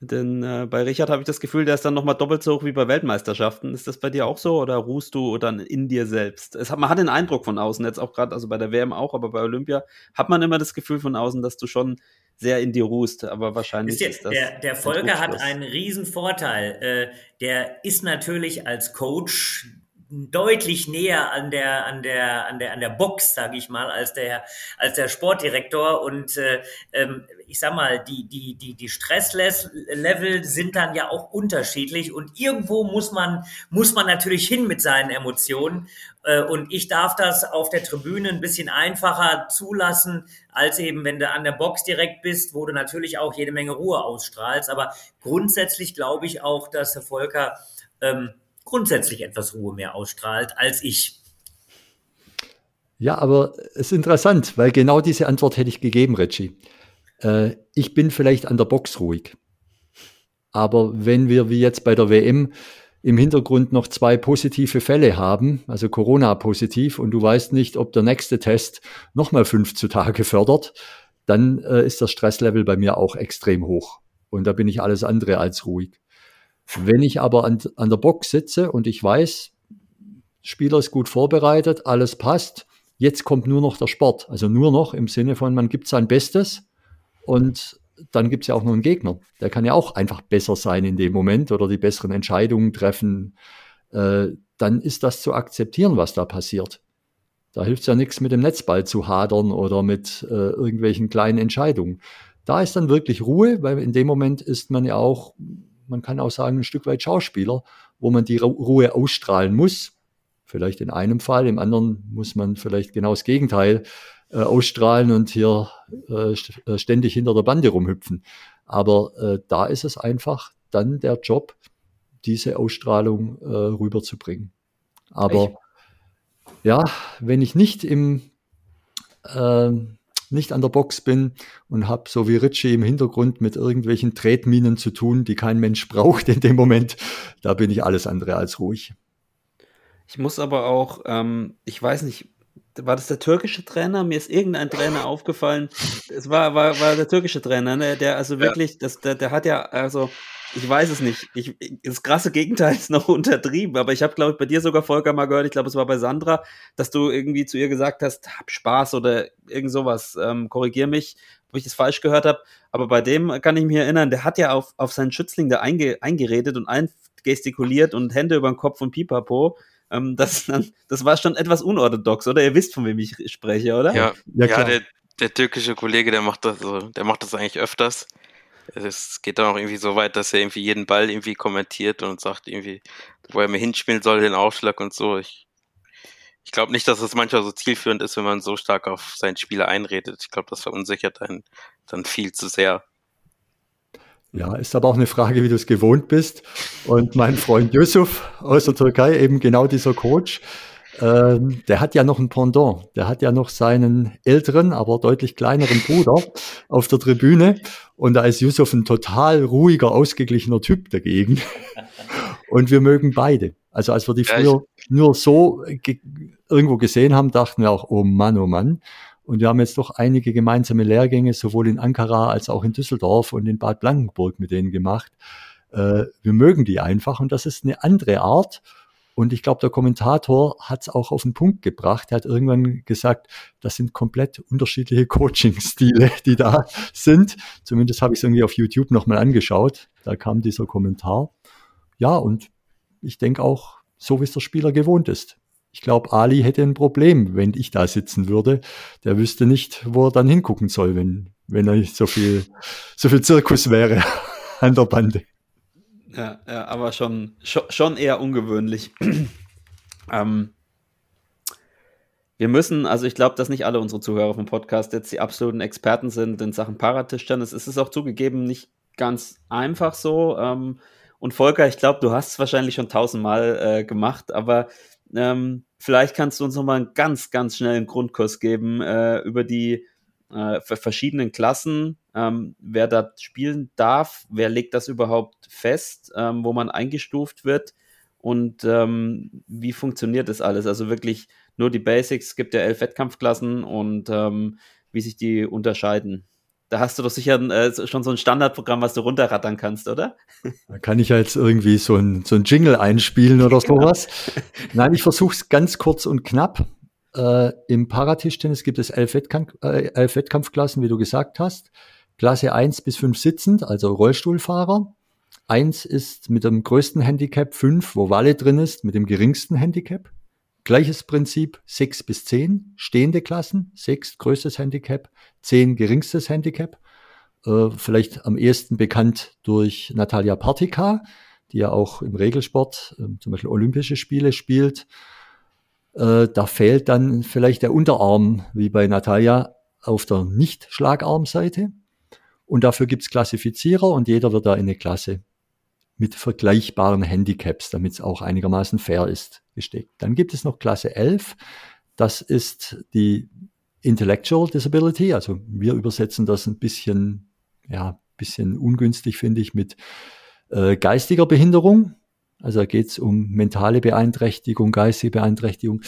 denn äh, bei Richard habe ich das Gefühl, der ist dann nochmal doppelt so hoch wie bei Weltmeisterschaften. Ist das bei dir auch so oder ruhst du dann in dir selbst? Es hat, man hat den Eindruck von außen, jetzt auch gerade, also bei der WM auch, aber bei Olympia hat man immer das Gefühl von außen, dass du schon sehr in dir ruhst, aber wahrscheinlich ist, ist das. Der, der Volker hat einen riesen Vorteil. Äh, der ist natürlich als Coach deutlich näher an der an der an der an der Box, sage ich mal, als der als der Sportdirektor und äh, ähm, ich sag mal, die die die die Stresslevel sind dann ja auch unterschiedlich und irgendwo muss man muss man natürlich hin mit seinen Emotionen äh, und ich darf das auf der Tribüne ein bisschen einfacher zulassen als eben wenn du an der Box direkt bist, wo du natürlich auch jede Menge Ruhe ausstrahlst, aber grundsätzlich glaube ich auch, dass Herr Volker ähm, grundsätzlich etwas Ruhe mehr ausstrahlt als ich. Ja, aber es ist interessant, weil genau diese Antwort hätte ich gegeben, Reggie. Äh, ich bin vielleicht an der Box ruhig. Aber wenn wir wie jetzt bei der WM im Hintergrund noch zwei positive Fälle haben, also Corona-positiv, und du weißt nicht, ob der nächste Test nochmal fünf zutage fördert, dann äh, ist das Stresslevel bei mir auch extrem hoch. Und da bin ich alles andere als ruhig. Wenn ich aber an, an der Box sitze und ich weiß, Spieler ist gut vorbereitet, alles passt, jetzt kommt nur noch der Sport. Also nur noch im Sinne von, man gibt sein Bestes und dann gibt es ja auch noch einen Gegner. Der kann ja auch einfach besser sein in dem Moment oder die besseren Entscheidungen treffen. Äh, dann ist das zu akzeptieren, was da passiert. Da hilft es ja nichts, mit dem Netzball zu hadern oder mit äh, irgendwelchen kleinen Entscheidungen. Da ist dann wirklich Ruhe, weil in dem Moment ist man ja auch man kann auch sagen, ein Stück weit Schauspieler, wo man die Ruhe ausstrahlen muss. Vielleicht in einem Fall, im anderen muss man vielleicht genau das Gegenteil äh, ausstrahlen und hier äh, äh ständig hinter der Bande rumhüpfen. Aber äh, da ist es einfach dann der Job, diese Ausstrahlung äh, rüberzubringen. Aber ich. ja, wenn ich nicht im äh, nicht an der Box bin und habe so wie Ritchie im Hintergrund mit irgendwelchen Tretminen zu tun, die kein Mensch braucht in dem Moment, da bin ich alles andere als ruhig. Ich muss aber auch, ähm, ich weiß nicht, war das der türkische Trainer? Mir ist irgendein Trainer aufgefallen. Es war, war, war der türkische Trainer, ne? der also wirklich, ja. das, der, der hat ja, also ich weiß es nicht. Ich, das krasse Gegenteil ist noch untertrieben, aber ich habe, glaube ich, bei dir sogar Volker mal gehört, ich glaube, es war bei Sandra, dass du irgendwie zu ihr gesagt hast, hab Spaß oder irgend sowas. Ähm, korrigier mich, ob ich das falsch gehört habe. Aber bei dem kann ich mich erinnern, der hat ja auf, auf seinen Schützling da einge, eingeredet und eingestikuliert und Hände über den Kopf und Pipapo. Ähm, das, das war schon etwas unorthodox, oder? Ihr wisst, von wem ich spreche, oder? Ja, ja, ja der, der türkische Kollege, der macht das so, der macht das eigentlich öfters es geht dann auch irgendwie so weit, dass er irgendwie jeden Ball irgendwie kommentiert und sagt irgendwie, wo er mir hinspielen soll, den Aufschlag und so. Ich, ich glaube nicht, dass es manchmal so zielführend ist, wenn man so stark auf seinen Spieler einredet. Ich glaube, das verunsichert einen dann viel zu sehr. Ja, ist aber auch eine Frage, wie du es gewohnt bist. Und mein Freund Yusuf aus der Türkei, eben genau dieser Coach, ähm, der hat ja noch ein Pendant. Der hat ja noch seinen älteren, aber deutlich kleineren Bruder auf der Tribüne. Und da ist Yusuf ein total ruhiger, ausgeglichener Typ dagegen. Und wir mögen beide. Also als wir die früher nur so ge irgendwo gesehen haben, dachten wir auch, oh Mann, oh Mann. Und wir haben jetzt doch einige gemeinsame Lehrgänge, sowohl in Ankara als auch in Düsseldorf und in Bad Blankenburg mit denen gemacht. Äh, wir mögen die einfach und das ist eine andere Art und ich glaube, der Kommentator hat es auch auf den Punkt gebracht. Er hat irgendwann gesagt, das sind komplett unterschiedliche Coaching-Stile, die da sind. Zumindest habe ich es irgendwie auf YouTube nochmal angeschaut. Da kam dieser Kommentar. Ja, und ich denke auch, so wie es der Spieler gewohnt ist. Ich glaube, Ali hätte ein Problem, wenn ich da sitzen würde. Der wüsste nicht, wo er dann hingucken soll, wenn, wenn er so viel, so viel Zirkus wäre an der Bande. Ja, ja aber schon, schon, eher ungewöhnlich. ähm, wir müssen, also ich glaube, dass nicht alle unsere Zuhörer vom Podcast jetzt die absoluten Experten sind in Sachen Paratischtennis. Es ist auch zugegeben nicht ganz einfach so. Ähm, und Volker, ich glaube, du hast es wahrscheinlich schon tausendmal äh, gemacht, aber ähm, vielleicht kannst du uns nochmal einen ganz, ganz schnellen Grundkurs geben äh, über die äh, verschiedenen Klassen, ähm, wer da spielen darf, wer legt das überhaupt fest, ähm, wo man eingestuft wird und ähm, wie funktioniert das alles? Also wirklich nur die Basics, es gibt ja elf Wettkampfklassen und ähm, wie sich die unterscheiden. Da hast du doch sicher äh, schon so ein Standardprogramm, was du runterrattern kannst, oder? Da kann ich ja jetzt irgendwie so ein, so ein Jingle einspielen oder sowas. Nein, ich versuche es ganz kurz und knapp. Äh, Im Paratischtennis gibt es elf, Wettkampf, äh, elf Wettkampfklassen, wie du gesagt hast. Klasse 1 bis 5 sitzend, also Rollstuhlfahrer. Eins ist mit dem größten Handicap, fünf, wo Walle drin ist, mit dem geringsten Handicap. Gleiches Prinzip, sechs bis zehn, stehende Klassen, sechs größtes Handicap, zehn geringstes Handicap. Äh, vielleicht am ehesten bekannt durch Natalia Partika, die ja auch im Regelsport, äh, zum Beispiel Olympische Spiele spielt. Äh, da fehlt dann vielleicht der Unterarm, wie bei Natalia, auf der Nicht-Schlagarmseite. Und dafür gibt's Klassifizierer und jeder wird da in eine Klasse mit vergleichbaren Handicaps, damit es auch einigermaßen fair ist, gesteckt. Dann gibt es noch Klasse 11. Das ist die Intellectual Disability. Also wir übersetzen das ein bisschen, ja, bisschen ungünstig, finde ich, mit äh, geistiger Behinderung. Also da geht es um mentale Beeinträchtigung, geistige Beeinträchtigung.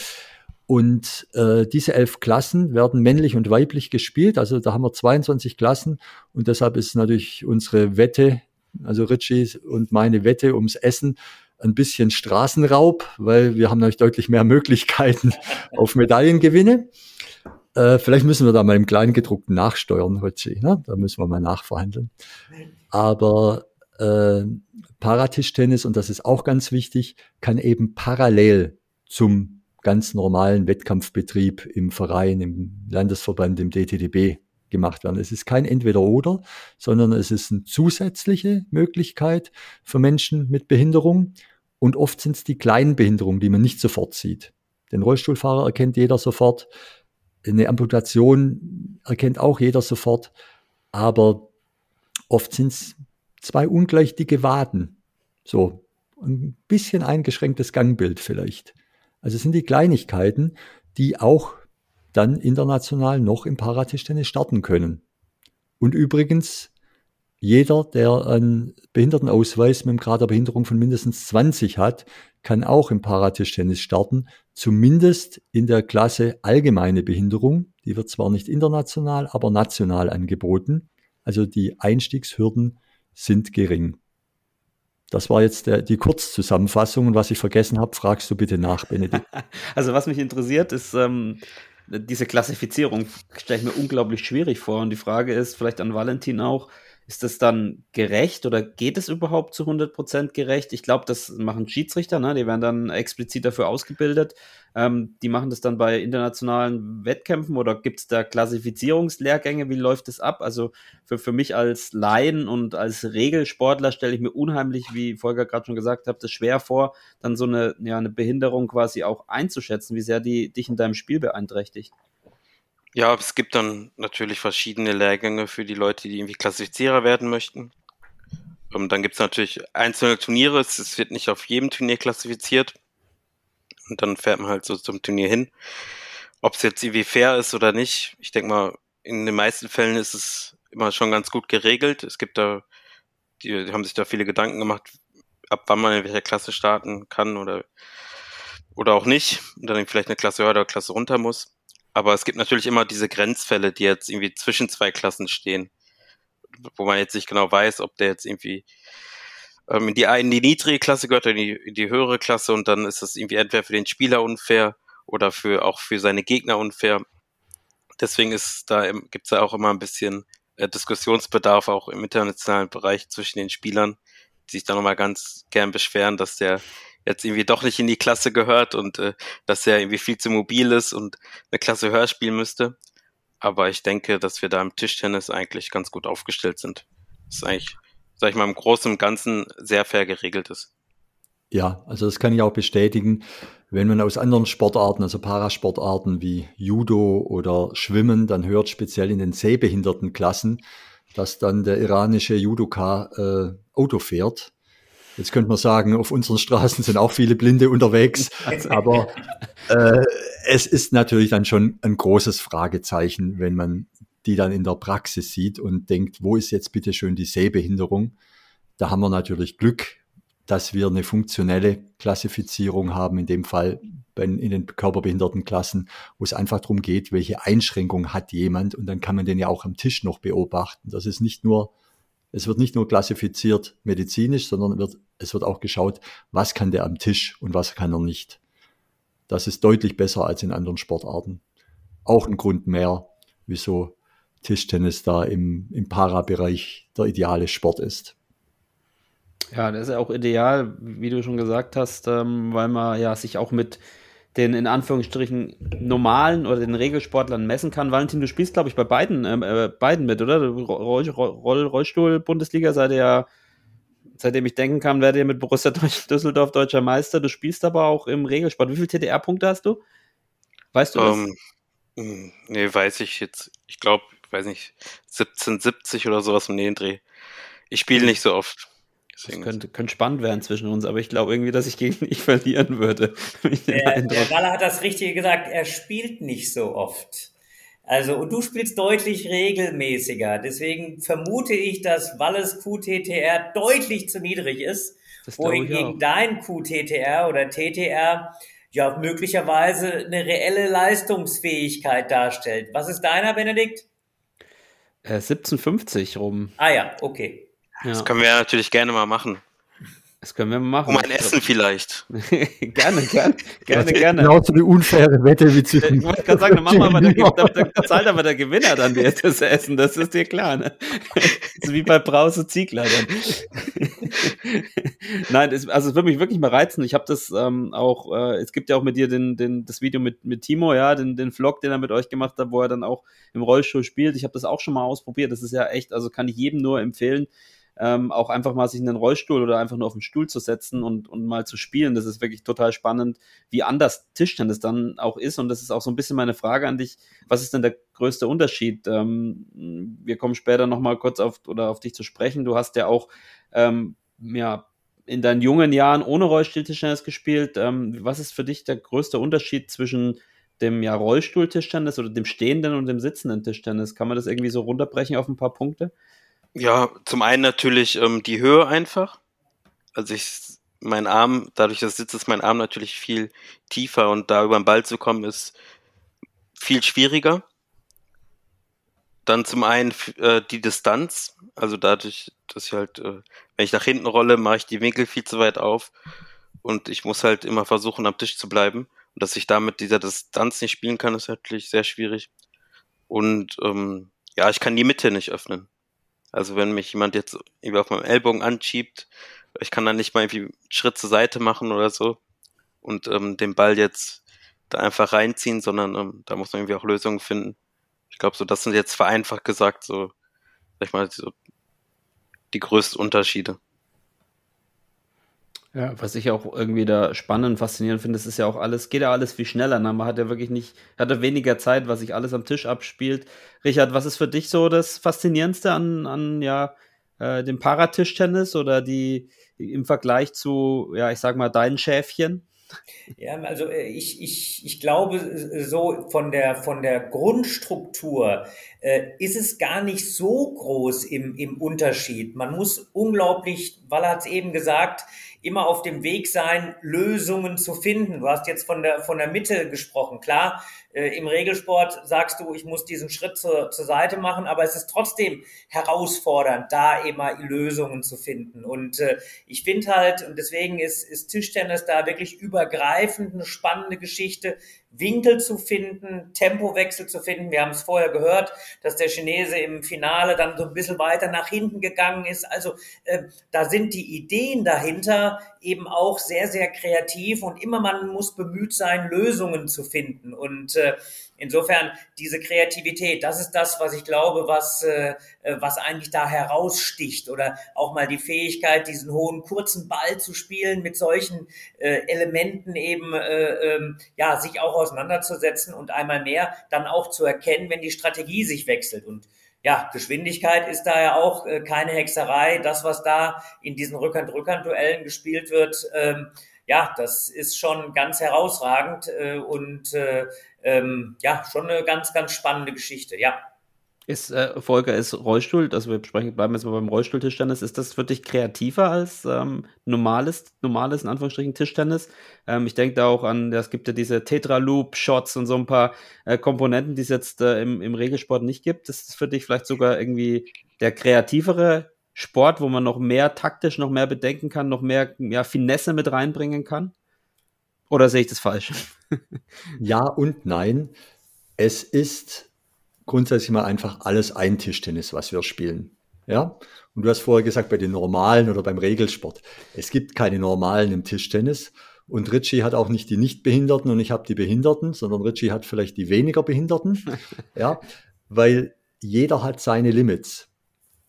Und äh, diese elf Klassen werden männlich und weiblich gespielt. Also da haben wir 22 Klassen und deshalb ist natürlich unsere Wette also Ritchie und meine Wette ums Essen, ein bisschen Straßenraub, weil wir haben natürlich deutlich mehr Möglichkeiten auf Medaillengewinne. Äh, vielleicht müssen wir da mal im Kleingedruckten nachsteuern, Ritchie. Ne? Da müssen wir mal nachverhandeln. Aber äh, Paratischtennis, und das ist auch ganz wichtig, kann eben parallel zum ganz normalen Wettkampfbetrieb im Verein, im Landesverband, im DTDB gemacht werden. Es ist kein Entweder-Oder, sondern es ist eine zusätzliche Möglichkeit für Menschen mit Behinderung. Und oft sind es die kleinen Behinderungen, die man nicht sofort sieht. Den Rollstuhlfahrer erkennt jeder sofort. Eine Amputation erkennt auch jeder sofort. Aber oft sind es zwei ungleich dicke Waden. So ein bisschen eingeschränktes Gangbild vielleicht. Also es sind die Kleinigkeiten, die auch dann international noch im Paratischtennis starten können. Und übrigens, jeder, der einen Behindertenausweis mit einem Grad der Behinderung von mindestens 20 hat, kann auch im Paratischtennis starten, zumindest in der Klasse allgemeine Behinderung. Die wird zwar nicht international, aber national angeboten. Also die Einstiegshürden sind gering. Das war jetzt der, die Kurzzusammenfassung und was ich vergessen habe, fragst du bitte nach, Benedikt. Also was mich interessiert, ist, ähm, diese Klassifizierung stelle ich mir unglaublich schwierig vor. Und die Frage ist vielleicht an Valentin auch, ist das dann gerecht oder geht es überhaupt zu 100% gerecht? Ich glaube, das machen Schiedsrichter, ne? die werden dann explizit dafür ausgebildet. Ähm, die machen das dann bei internationalen Wettkämpfen oder gibt es da Klassifizierungslehrgänge? Wie läuft das ab? Also für, für mich als Laien und als Regelsportler stelle ich mir unheimlich, wie Volker gerade schon gesagt hat, das schwer vor, dann so eine, ja, eine Behinderung quasi auch einzuschätzen, wie sehr die dich in deinem Spiel beeinträchtigt. Ja, es gibt dann natürlich verschiedene Lehrgänge für die Leute, die irgendwie Klassifizierer werden möchten. Und ähm, dann gibt es natürlich einzelne Turniere, es wird nicht auf jedem Turnier klassifiziert. Und dann fährt man halt so zum Turnier hin. Ob es jetzt irgendwie fair ist oder nicht, ich denke mal, in den meisten Fällen ist es immer schon ganz gut geregelt. Es gibt da, die, haben sich da viele Gedanken gemacht, ab wann man in welcher Klasse starten kann oder, oder auch nicht. Und dann vielleicht eine Klasse höher oder Klasse runter muss. Aber es gibt natürlich immer diese Grenzfälle, die jetzt irgendwie zwischen zwei Klassen stehen, wo man jetzt nicht genau weiß, ob der jetzt irgendwie ähm, in, die, in die niedrige Klasse gehört oder in die, in die höhere Klasse und dann ist das irgendwie entweder für den Spieler unfair oder für auch für seine Gegner unfair. Deswegen ist da gibt es da auch immer ein bisschen äh, Diskussionsbedarf auch im internationalen Bereich zwischen den Spielern, die sich da nochmal ganz gern beschweren, dass der jetzt irgendwie doch nicht in die Klasse gehört und äh, dass er irgendwie viel zu mobil ist und eine Klasse höher spielen müsste. Aber ich denke, dass wir da im Tischtennis eigentlich ganz gut aufgestellt sind. Das ist eigentlich sag ich mal, im Großen und Ganzen sehr fair geregelt ist. Ja, also das kann ich auch bestätigen. Wenn man aus anderen Sportarten, also Parasportarten wie Judo oder Schwimmen, dann hört speziell in den sehbehinderten Klassen, dass dann der iranische Judoka äh, Auto fährt. Jetzt könnte man sagen, auf unseren Straßen sind auch viele Blinde unterwegs, aber äh, es ist natürlich dann schon ein großes Fragezeichen, wenn man die dann in der Praxis sieht und denkt, wo ist jetzt bitte schön die Sehbehinderung? Da haben wir natürlich Glück, dass wir eine funktionelle Klassifizierung haben, in dem Fall in den körperbehinderten Klassen, wo es einfach darum geht, welche Einschränkung hat jemand und dann kann man den ja auch am Tisch noch beobachten. Das ist nicht nur, es wird nicht nur klassifiziert medizinisch, sondern wird, es wird auch geschaut, was kann der am Tisch und was kann er nicht. Das ist deutlich besser als in anderen Sportarten. Auch ein Grund mehr, wieso Tischtennis da im, im Para-Bereich der ideale Sport ist. Ja, das ist ja auch ideal, wie du schon gesagt hast, ähm, weil man ja sich auch mit den in Anführungsstrichen normalen oder den Regelsportlern messen kann. Valentin, du spielst, glaube ich, bei beiden, ähm, äh, beiden mit, oder? Roll, Roll, Rollstuhl-Bundesliga seid ihr ja, seitdem ich denken kann, werdet ihr mit Borussia Düsseldorf deutscher Meister. Du spielst aber auch im Regelsport. Wie viele TDR-Punkte hast du? Weißt du um, das? Ähm, nee, weiß ich jetzt. Ich glaube, weiß nicht, 1770 oder sowas im Nähendreh. Ich spiele nicht so oft. Das könnte, könnte spannend werden zwischen uns, aber ich glaube irgendwie, dass ich gegen dich verlieren würde. Der, der Waller hat das Richtige gesagt, er spielt nicht so oft. Also, und du spielst deutlich regelmäßiger. Deswegen vermute ich, dass Walles QTTR deutlich zu niedrig ist, wohingegen dein QTTR oder TTR ja möglicherweise eine reelle Leistungsfähigkeit darstellt. Was ist deiner, Benedikt? Äh, 1750 rum. Ah ja, okay. Das können wir natürlich gerne mal machen. Das können wir mal machen. Um ein Essen vielleicht. gerne, gerne, gerne, gerne. Genau so eine unfaire Wette wie zwischen. Ich wollte gerade sagen, dann, machen wir aber der, da, da, zahlt aber der Gewinner dann das Essen, das ist dir klar, ne? Ist wie bei Brause Ziegler dann. Nein, das, also es würde mich wirklich mal reizen. Ich habe das ähm, auch, äh, es gibt ja auch mit dir den, den, das Video mit, mit Timo, ja, den, den Vlog, den er mit euch gemacht hat, wo er dann auch im Rollstuhl spielt. Ich habe das auch schon mal ausprobiert. Das ist ja echt, also kann ich jedem nur empfehlen ähm, auch einfach mal sich in den Rollstuhl oder einfach nur auf den Stuhl zu setzen und, und mal zu spielen. Das ist wirklich total spannend, wie anders Tischtennis dann auch ist. Und das ist auch so ein bisschen meine Frage an dich. Was ist denn der größte Unterschied? Ähm, wir kommen später nochmal kurz auf oder auf dich zu sprechen. Du hast ja auch ähm, ja, in deinen jungen Jahren ohne Rollstuhl-Tischtennis gespielt. Ähm, was ist für dich der größte Unterschied zwischen dem ja, Rollstuhl-Tischtennis oder dem stehenden und dem sitzenden Tischtennis? Kann man das irgendwie so runterbrechen auf ein paar Punkte? Ja, zum einen natürlich ähm, die Höhe einfach. Also ich, mein Arm, dadurch, dass ich sitze, ist mein Arm natürlich viel tiefer und da über den Ball zu kommen, ist viel schwieriger. Dann zum einen äh, die Distanz, also dadurch, dass ich halt, äh, wenn ich nach hinten rolle, mache ich die Winkel viel zu weit auf und ich muss halt immer versuchen, am Tisch zu bleiben. Und dass ich damit dieser Distanz nicht spielen kann, ist natürlich sehr schwierig. Und ähm, ja, ich kann die Mitte nicht öffnen. Also wenn mich jemand jetzt irgendwie auf meinem Ellbogen anschiebt, ich kann dann nicht mal irgendwie einen Schritt zur Seite machen oder so und ähm, den Ball jetzt da einfach reinziehen, sondern ähm, da muss man irgendwie auch Lösungen finden. Ich glaube, so das sind jetzt vereinfacht gesagt so, sag ich mal, so die größten Unterschiede. Ja, was ich auch irgendwie da spannend und faszinierend finde, das ist ja auch alles, geht ja alles viel schneller. Ne? Man hat ja wirklich nicht, hat ja weniger Zeit, was sich alles am Tisch abspielt. Richard, was ist für dich so das Faszinierendste an, an ja, äh, dem Paratischtennis oder die im Vergleich zu, ja, ich sag mal, deinen Schäfchen? Ja, also äh, ich, ich, ich glaube, äh, so von der, von der Grundstruktur äh, ist es gar nicht so groß im, im Unterschied. Man muss unglaublich, weil er hat es eben gesagt, immer auf dem Weg sein, Lösungen zu finden. Du hast jetzt von der, von der Mitte gesprochen. Klar, äh, im Regelsport sagst du, ich muss diesen Schritt zur, zur Seite machen, aber es ist trotzdem herausfordernd, da immer Lösungen zu finden. Und äh, ich finde halt, und deswegen ist, ist Tischtennis da wirklich übergreifend eine spannende Geschichte, Winkel zu finden, Tempowechsel zu finden. Wir haben es vorher gehört, dass der Chinese im Finale dann so ein bisschen weiter nach hinten gegangen ist. Also äh, da sind die Ideen dahinter eben auch sehr, sehr kreativ und immer man muss bemüht sein, Lösungen zu finden. Und äh, insofern diese Kreativität, das ist das, was ich glaube, was, äh, was eigentlich da heraussticht. Oder auch mal die Fähigkeit, diesen hohen kurzen Ball zu spielen mit solchen äh, Elementen eben, äh, äh, ja, sich auch auseinanderzusetzen und einmal mehr dann auch zu erkennen, wenn die Strategie sich wechselt. Und ja, Geschwindigkeit ist da ja auch äh, keine Hexerei. Das, was da in diesen Rückhand-Rückhand-Duellen gespielt wird, ähm, ja, das ist schon ganz herausragend äh, und äh, ähm, ja, schon eine ganz, ganz spannende Geschichte, ja. Ist, äh, Volker, ist Rollstuhl, also wir sprechen, bleiben jetzt mal beim Rollstuhl-Tischtennis, ist das für dich kreativer als ähm, normales, normales, in Anführungsstrichen, Tischtennis? Ähm, ich denke da auch an, es gibt ja diese Tetra-Loop-Shots und so ein paar äh, Komponenten, die es jetzt äh, im, im Regelsport nicht gibt. Ist das für dich vielleicht sogar irgendwie der kreativere Sport, wo man noch mehr taktisch, noch mehr bedenken kann, noch mehr ja, Finesse mit reinbringen kann? Oder sehe ich das falsch? Ja und nein. Es ist grundsätzlich mal einfach alles ein Tischtennis, was wir spielen. Ja? Und du hast vorher gesagt, bei den normalen oder beim Regelsport. Es gibt keine normalen im Tischtennis. Und Richie hat auch nicht die Nichtbehinderten und ich habe die Behinderten, sondern Richie hat vielleicht die weniger Behinderten. ja, weil jeder hat seine Limits.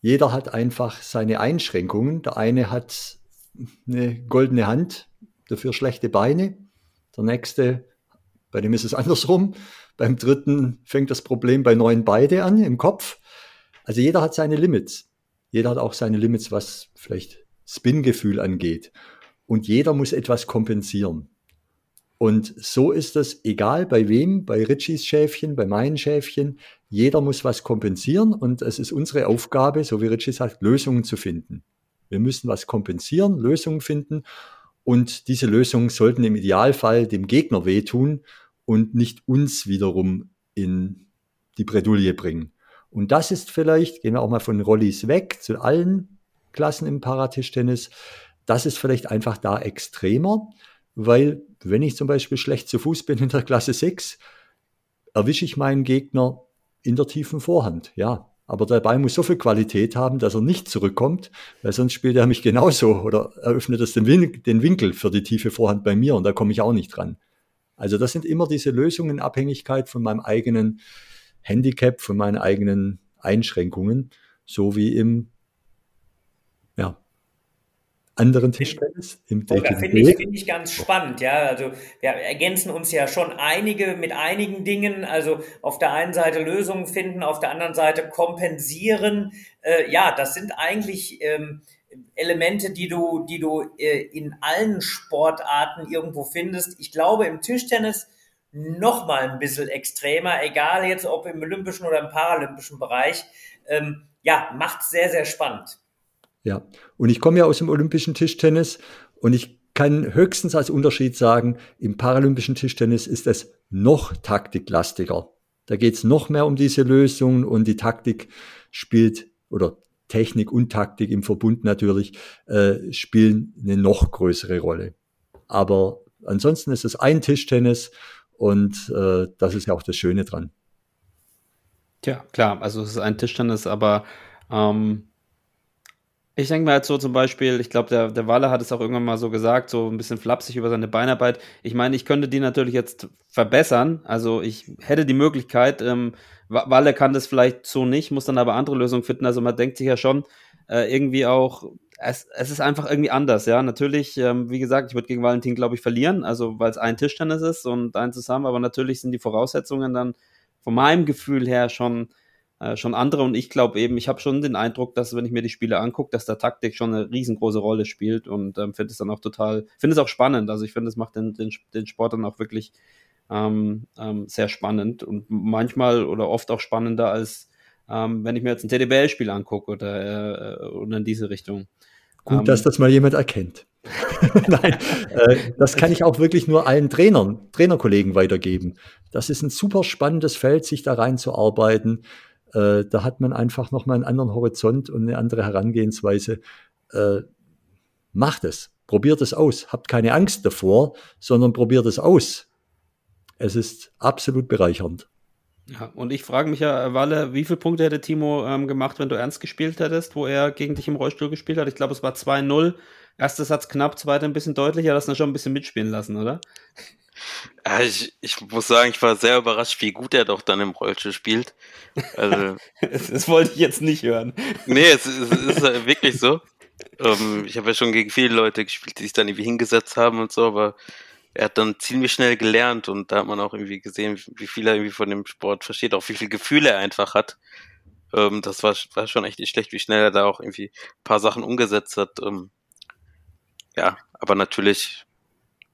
Jeder hat einfach seine Einschränkungen. Der eine hat eine goldene Hand, dafür schlechte Beine. Der nächste, bei dem ist es andersrum. Beim dritten fängt das Problem bei neun beide an im Kopf. Also jeder hat seine Limits. Jeder hat auch seine Limits, was vielleicht Spin-Gefühl angeht. Und jeder muss etwas kompensieren. Und so ist das egal bei wem, bei Richies Schäfchen, bei meinen Schäfchen. Jeder muss was kompensieren und es ist unsere Aufgabe, so wie Richie sagt, Lösungen zu finden. Wir müssen was kompensieren, Lösungen finden und diese Lösungen sollten im Idealfall dem Gegner wehtun und nicht uns wiederum in die Bredouille bringen. Und das ist vielleicht, gehen wir auch mal von Rollis weg zu allen Klassen im Paratischtennis, das ist vielleicht einfach da extremer, weil wenn ich zum Beispiel schlecht zu Fuß bin in der Klasse 6, erwische ich meinen Gegner in der tiefen Vorhand, ja. Aber der Ball muss so viel Qualität haben, dass er nicht zurückkommt, weil sonst spielt er mich genauso oder eröffnet es den, Winkel für die tiefe Vorhand bei mir und da komme ich auch nicht dran. Also das sind immer diese Lösungen in Abhängigkeit von meinem eigenen Handicap, von meinen eigenen Einschränkungen, so wie im ja, anderen Tischtennis. Im oh, da finde ich, find ich ganz spannend, ja. Also wir ergänzen uns ja schon einige mit einigen Dingen. Also auf der einen Seite Lösungen finden, auf der anderen Seite kompensieren. Äh, ja, das sind eigentlich ähm, Elemente, die du, die du äh, in allen Sportarten irgendwo findest. Ich glaube, im Tischtennis noch mal ein bisschen extremer, egal jetzt ob im olympischen oder im paralympischen Bereich. Ähm, ja, macht sehr, sehr spannend. Ja, und ich komme ja aus dem olympischen Tischtennis und ich kann höchstens als Unterschied sagen, im paralympischen Tischtennis ist es noch taktiklastiger. Da geht es noch mehr um diese Lösungen und die Taktik spielt oder Technik und Taktik im Verbund natürlich äh, spielen eine noch größere Rolle. Aber ansonsten ist es ein Tischtennis und äh, das ist ja auch das Schöne dran. Tja, klar, also es ist ein Tischtennis, aber ähm, ich denke mir halt so zum Beispiel, ich glaube, der, der Walle hat es auch irgendwann mal so gesagt, so ein bisschen flapsig über seine Beinarbeit. Ich meine, ich könnte die natürlich jetzt verbessern. Also ich hätte die Möglichkeit, ähm, Walle kann das vielleicht so nicht, muss dann aber andere Lösungen finden. Also man denkt sich ja schon äh, irgendwie auch, es, es ist einfach irgendwie anders, ja. Natürlich, ähm, wie gesagt, ich würde gegen Valentin, glaube ich, verlieren, also weil es ein Tischtennis ist und ein zusammen, aber natürlich sind die Voraussetzungen dann von meinem Gefühl her schon äh, schon andere. Und ich glaube eben, ich habe schon den Eindruck, dass wenn ich mir die Spiele angucke, dass der Taktik schon eine riesengroße Rolle spielt und ähm, finde es dann auch total, finde es auch spannend. Also ich finde, es macht den, den, den Sport dann auch wirklich ähm, ähm, sehr spannend und manchmal oder oft auch spannender als ähm, wenn ich mir jetzt ein TDBL-Spiel angucke oder, äh, oder in diese Richtung. Gut, dass ähm, das mal jemand erkennt. Nein, äh, das kann ich auch wirklich nur allen Trainern, Trainerkollegen weitergeben. Das ist ein super spannendes Feld, sich da reinzuarbeiten. Äh, da hat man einfach nochmal einen anderen Horizont und eine andere Herangehensweise. Äh, macht es, probiert es aus. Habt keine Angst davor, sondern probiert es aus. Es ist absolut bereichernd. Ja, und ich frage mich ja, Walle, wie viele Punkte hätte Timo ähm, gemacht, wenn du ernst gespielt hättest, wo er gegen dich im Rollstuhl gespielt hat? Ich glaube, es war 2-0. Erster Satz knapp, zweiter ein bisschen deutlicher, das dann schon ein bisschen mitspielen lassen, oder? Ja, ich, ich muss sagen, ich war sehr überrascht, wie gut er doch dann im Rollstuhl spielt. Also, das, das, wollte ich jetzt nicht hören. Nee, es, es ist wirklich so. Ähm, ich habe ja schon gegen viele Leute gespielt, die sich dann irgendwie hingesetzt haben und so, aber er hat dann ziemlich schnell gelernt und da hat man auch irgendwie gesehen, wie viel er irgendwie von dem Sport versteht, auch wie viel Gefühle er einfach hat. Ähm, das war, war schon echt nicht schlecht, wie schnell er da auch irgendwie ein paar Sachen umgesetzt hat. Ähm, ja, aber natürlich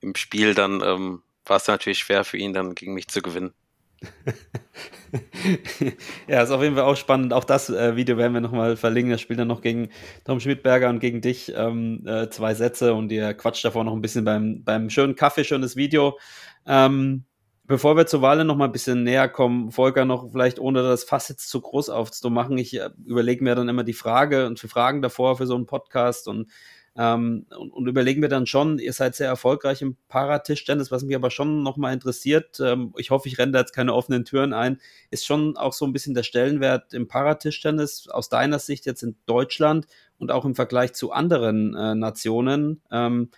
im Spiel dann ähm, war es natürlich schwer für ihn, dann gegen mich zu gewinnen. ja, ist auf jeden Fall auch spannend. Auch das äh, Video werden wir nochmal verlinken. Er spielt dann noch gegen Tom Schmidberger und gegen dich ähm, äh, zwei Sätze und ihr quatscht davor noch ein bisschen beim, beim schönen Kaffee, schönes Video. Ähm, bevor wir zur Wahl noch mal ein bisschen näher kommen, Volker, noch vielleicht ohne das Fass jetzt zu groß aufzumachen. Ich äh, überlege mir dann immer die Frage und für Fragen davor für so einen Podcast und ähm, und, und, überlegen wir dann schon, ihr seid sehr erfolgreich im Paratischtennis, was mich aber schon nochmal interessiert, ähm, ich hoffe, ich renne da jetzt keine offenen Türen ein, ist schon auch so ein bisschen der Stellenwert im Paratischtennis aus deiner Sicht jetzt in Deutschland und auch im Vergleich zu anderen äh, Nationen. Ähm,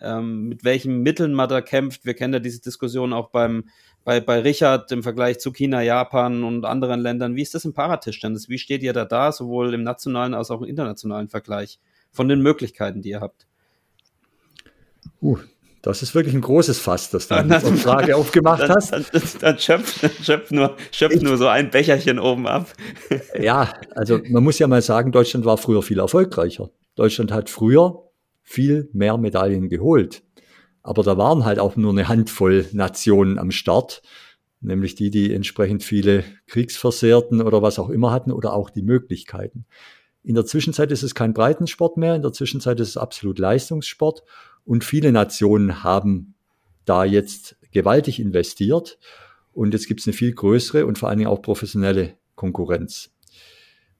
ähm, mit welchen Mitteln man da kämpft. Wir kennen ja diese Diskussion auch beim, bei, bei Richard im Vergleich zu China, Japan und anderen Ländern. Wie ist das im Paratischtennis? Wie steht ihr da da, sowohl im nationalen als auch im internationalen Vergleich? Von den Möglichkeiten, die ihr habt? Uh, das ist wirklich ein großes Fass, das du eine Frage aufgemacht dann, hast. Dann, dann, dann schöpft, schöpft, nur, schöpft nur so ein Becherchen oben ab. Ja, also man muss ja mal sagen, Deutschland war früher viel erfolgreicher. Deutschland hat früher viel mehr Medaillen geholt. Aber da waren halt auch nur eine Handvoll Nationen am Start, nämlich die, die entsprechend viele Kriegsversehrten oder was auch immer hatten oder auch die Möglichkeiten. In der Zwischenzeit ist es kein Breitensport mehr, in der Zwischenzeit ist es absolut Leistungssport. Und viele Nationen haben da jetzt gewaltig investiert. Und jetzt gibt es eine viel größere und vor allen Dingen auch professionelle Konkurrenz.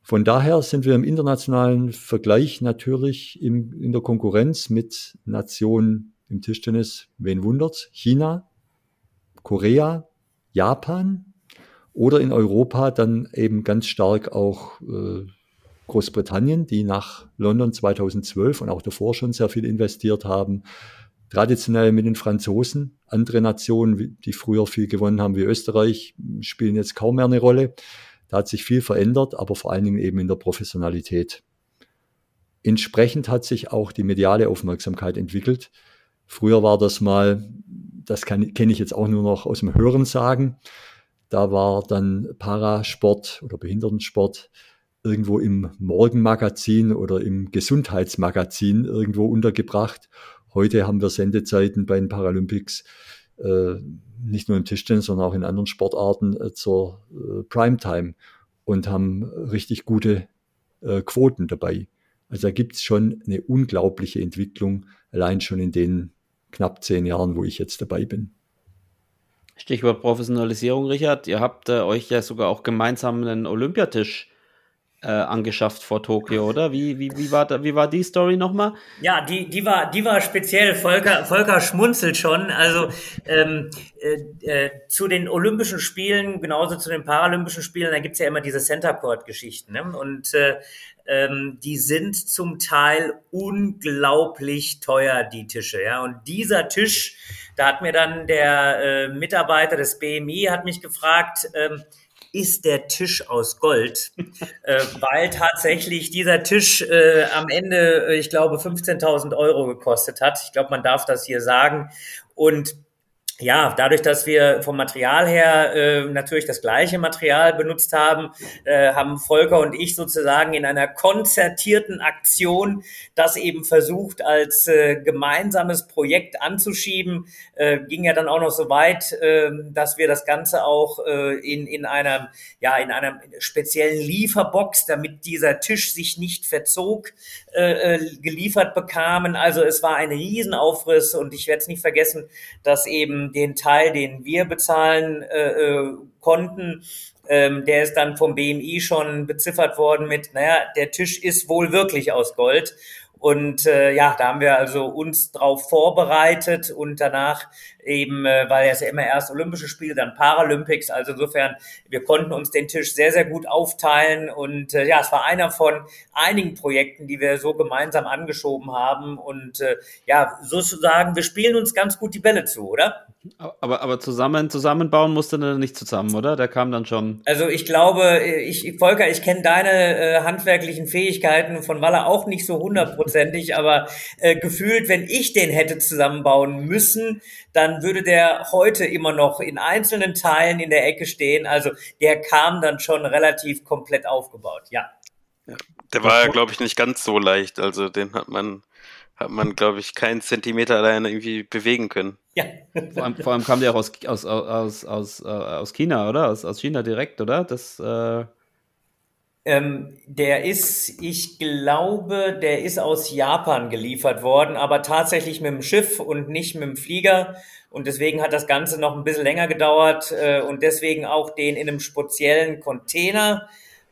Von daher sind wir im internationalen Vergleich natürlich im, in der Konkurrenz mit Nationen im Tischtennis, wen wundert, China, Korea, Japan oder in Europa dann eben ganz stark auch äh, Großbritannien, die nach London 2012 und auch davor schon sehr viel investiert haben. Traditionell mit den Franzosen. Andere Nationen, die früher viel gewonnen haben, wie Österreich, spielen jetzt kaum mehr eine Rolle. Da hat sich viel verändert, aber vor allen Dingen eben in der Professionalität. Entsprechend hat sich auch die mediale Aufmerksamkeit entwickelt. Früher war das mal, das kenne ich jetzt auch nur noch aus dem Hören sagen, da war dann Parasport oder Behindertensport irgendwo im Morgenmagazin oder im Gesundheitsmagazin irgendwo untergebracht. Heute haben wir Sendezeiten bei den Paralympics, äh, nicht nur im Tischtennis, sondern auch in anderen Sportarten äh, zur äh, Primetime und haben richtig gute Quoten dabei. Also da gibt es schon eine unglaubliche Entwicklung, allein schon in den knapp zehn Jahren, wo ich jetzt dabei bin. Stichwort Professionalisierung, Richard. Ihr habt euch ja sogar auch gemeinsam einen Olympiatisch äh, angeschafft vor Tokio, oder? Wie, wie, wie, war, da, wie war die Story nochmal? Ja, die, die, war, die war speziell. Volker, Volker schmunzelt schon. Also ähm, äh, äh, zu den Olympischen Spielen, genauso zu den Paralympischen Spielen, da gibt's ja immer diese Center Court-Geschichten. Ne? Und äh, ähm, die sind zum Teil unglaublich teuer, die Tische. Ja? Und dieser Tisch, da hat mir dann der äh, Mitarbeiter des BMI hat mich gefragt, ähm, ist der Tisch aus Gold, äh, weil tatsächlich dieser Tisch äh, am Ende, äh, ich glaube, 15.000 Euro gekostet hat. Ich glaube, man darf das hier sagen. Und ja, dadurch, dass wir vom Material her äh, natürlich das gleiche Material benutzt haben, äh, haben Volker und ich sozusagen in einer konzertierten Aktion das eben versucht als äh, gemeinsames Projekt anzuschieben. Äh, ging ja dann auch noch so weit, äh, dass wir das Ganze auch äh, in, in einer, ja, in einer speziellen Lieferbox, damit dieser Tisch sich nicht verzog, äh, äh geliefert bekamen. Also es war ein Riesenaufriss und ich werde es nicht vergessen, dass eben den Teil, den wir bezahlen äh, äh, konnten, ähm, der ist dann vom BMI schon beziffert worden mit, naja, der Tisch ist wohl wirklich aus Gold. Und äh, ja, da haben wir also uns drauf vorbereitet und danach eben, äh, weil es ja immer erst Olympische Spiele, dann Paralympics. Also insofern, wir konnten uns den Tisch sehr, sehr gut aufteilen und äh, ja, es war einer von einigen Projekten, die wir so gemeinsam angeschoben haben und äh, ja, sozusagen, wir spielen uns ganz gut die Bälle zu, oder? Aber, aber zusammen, zusammenbauen musste er nicht zusammen, oder? Der kam dann schon. Also ich glaube, ich, Volker, ich kenne deine äh, handwerklichen Fähigkeiten von Waller auch nicht so hundertprozentig, aber äh, gefühlt, wenn ich den hätte zusammenbauen müssen, dann würde der heute immer noch in einzelnen Teilen in der Ecke stehen. Also der kam dann schon relativ komplett aufgebaut, ja. ja der war ja, glaube ich, nicht ganz so leicht. Also den hat man hat man, glaube ich, keinen Zentimeter allein irgendwie bewegen können. Ja. vor, allem, vor allem kam der auch aus, aus, aus, aus, äh, aus China, oder? Aus, aus China direkt, oder? Das, äh ähm, der ist, ich glaube, der ist aus Japan geliefert worden, aber tatsächlich mit dem Schiff und nicht mit dem Flieger. Und deswegen hat das Ganze noch ein bisschen länger gedauert äh, und deswegen auch den in einem speziellen Container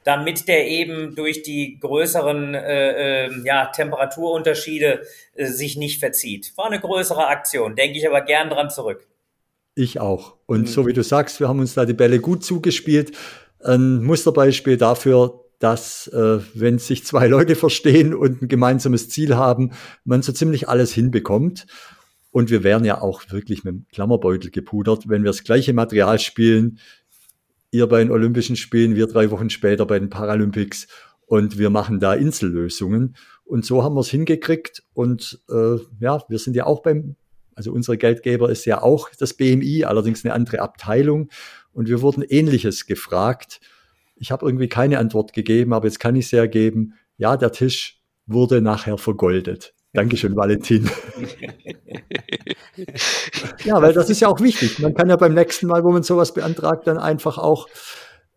damit der eben durch die größeren äh, äh, ja, Temperaturunterschiede äh, sich nicht verzieht. War eine größere Aktion, denke ich aber gern dran zurück. Ich auch. Und mhm. so wie du sagst, wir haben uns da die Bälle gut zugespielt. Ein Musterbeispiel dafür, dass äh, wenn sich zwei Leute verstehen und ein gemeinsames Ziel haben, man so ziemlich alles hinbekommt. Und wir wären ja auch wirklich mit dem Klammerbeutel gepudert, wenn wir das gleiche Material spielen, ihr bei den Olympischen Spielen, wir drei Wochen später bei den Paralympics und wir machen da Insellösungen. Und so haben wir es hingekriegt. Und äh, ja, wir sind ja auch beim, also unsere Geldgeber ist ja auch das BMI, allerdings eine andere Abteilung. Und wir wurden ähnliches gefragt. Ich habe irgendwie keine Antwort gegeben, aber jetzt kann ich es ja geben. Ja, der Tisch wurde nachher vergoldet. Dankeschön, Valentin. ja, weil das ist ja auch wichtig. Man kann ja beim nächsten Mal, wo man sowas beantragt, dann einfach auch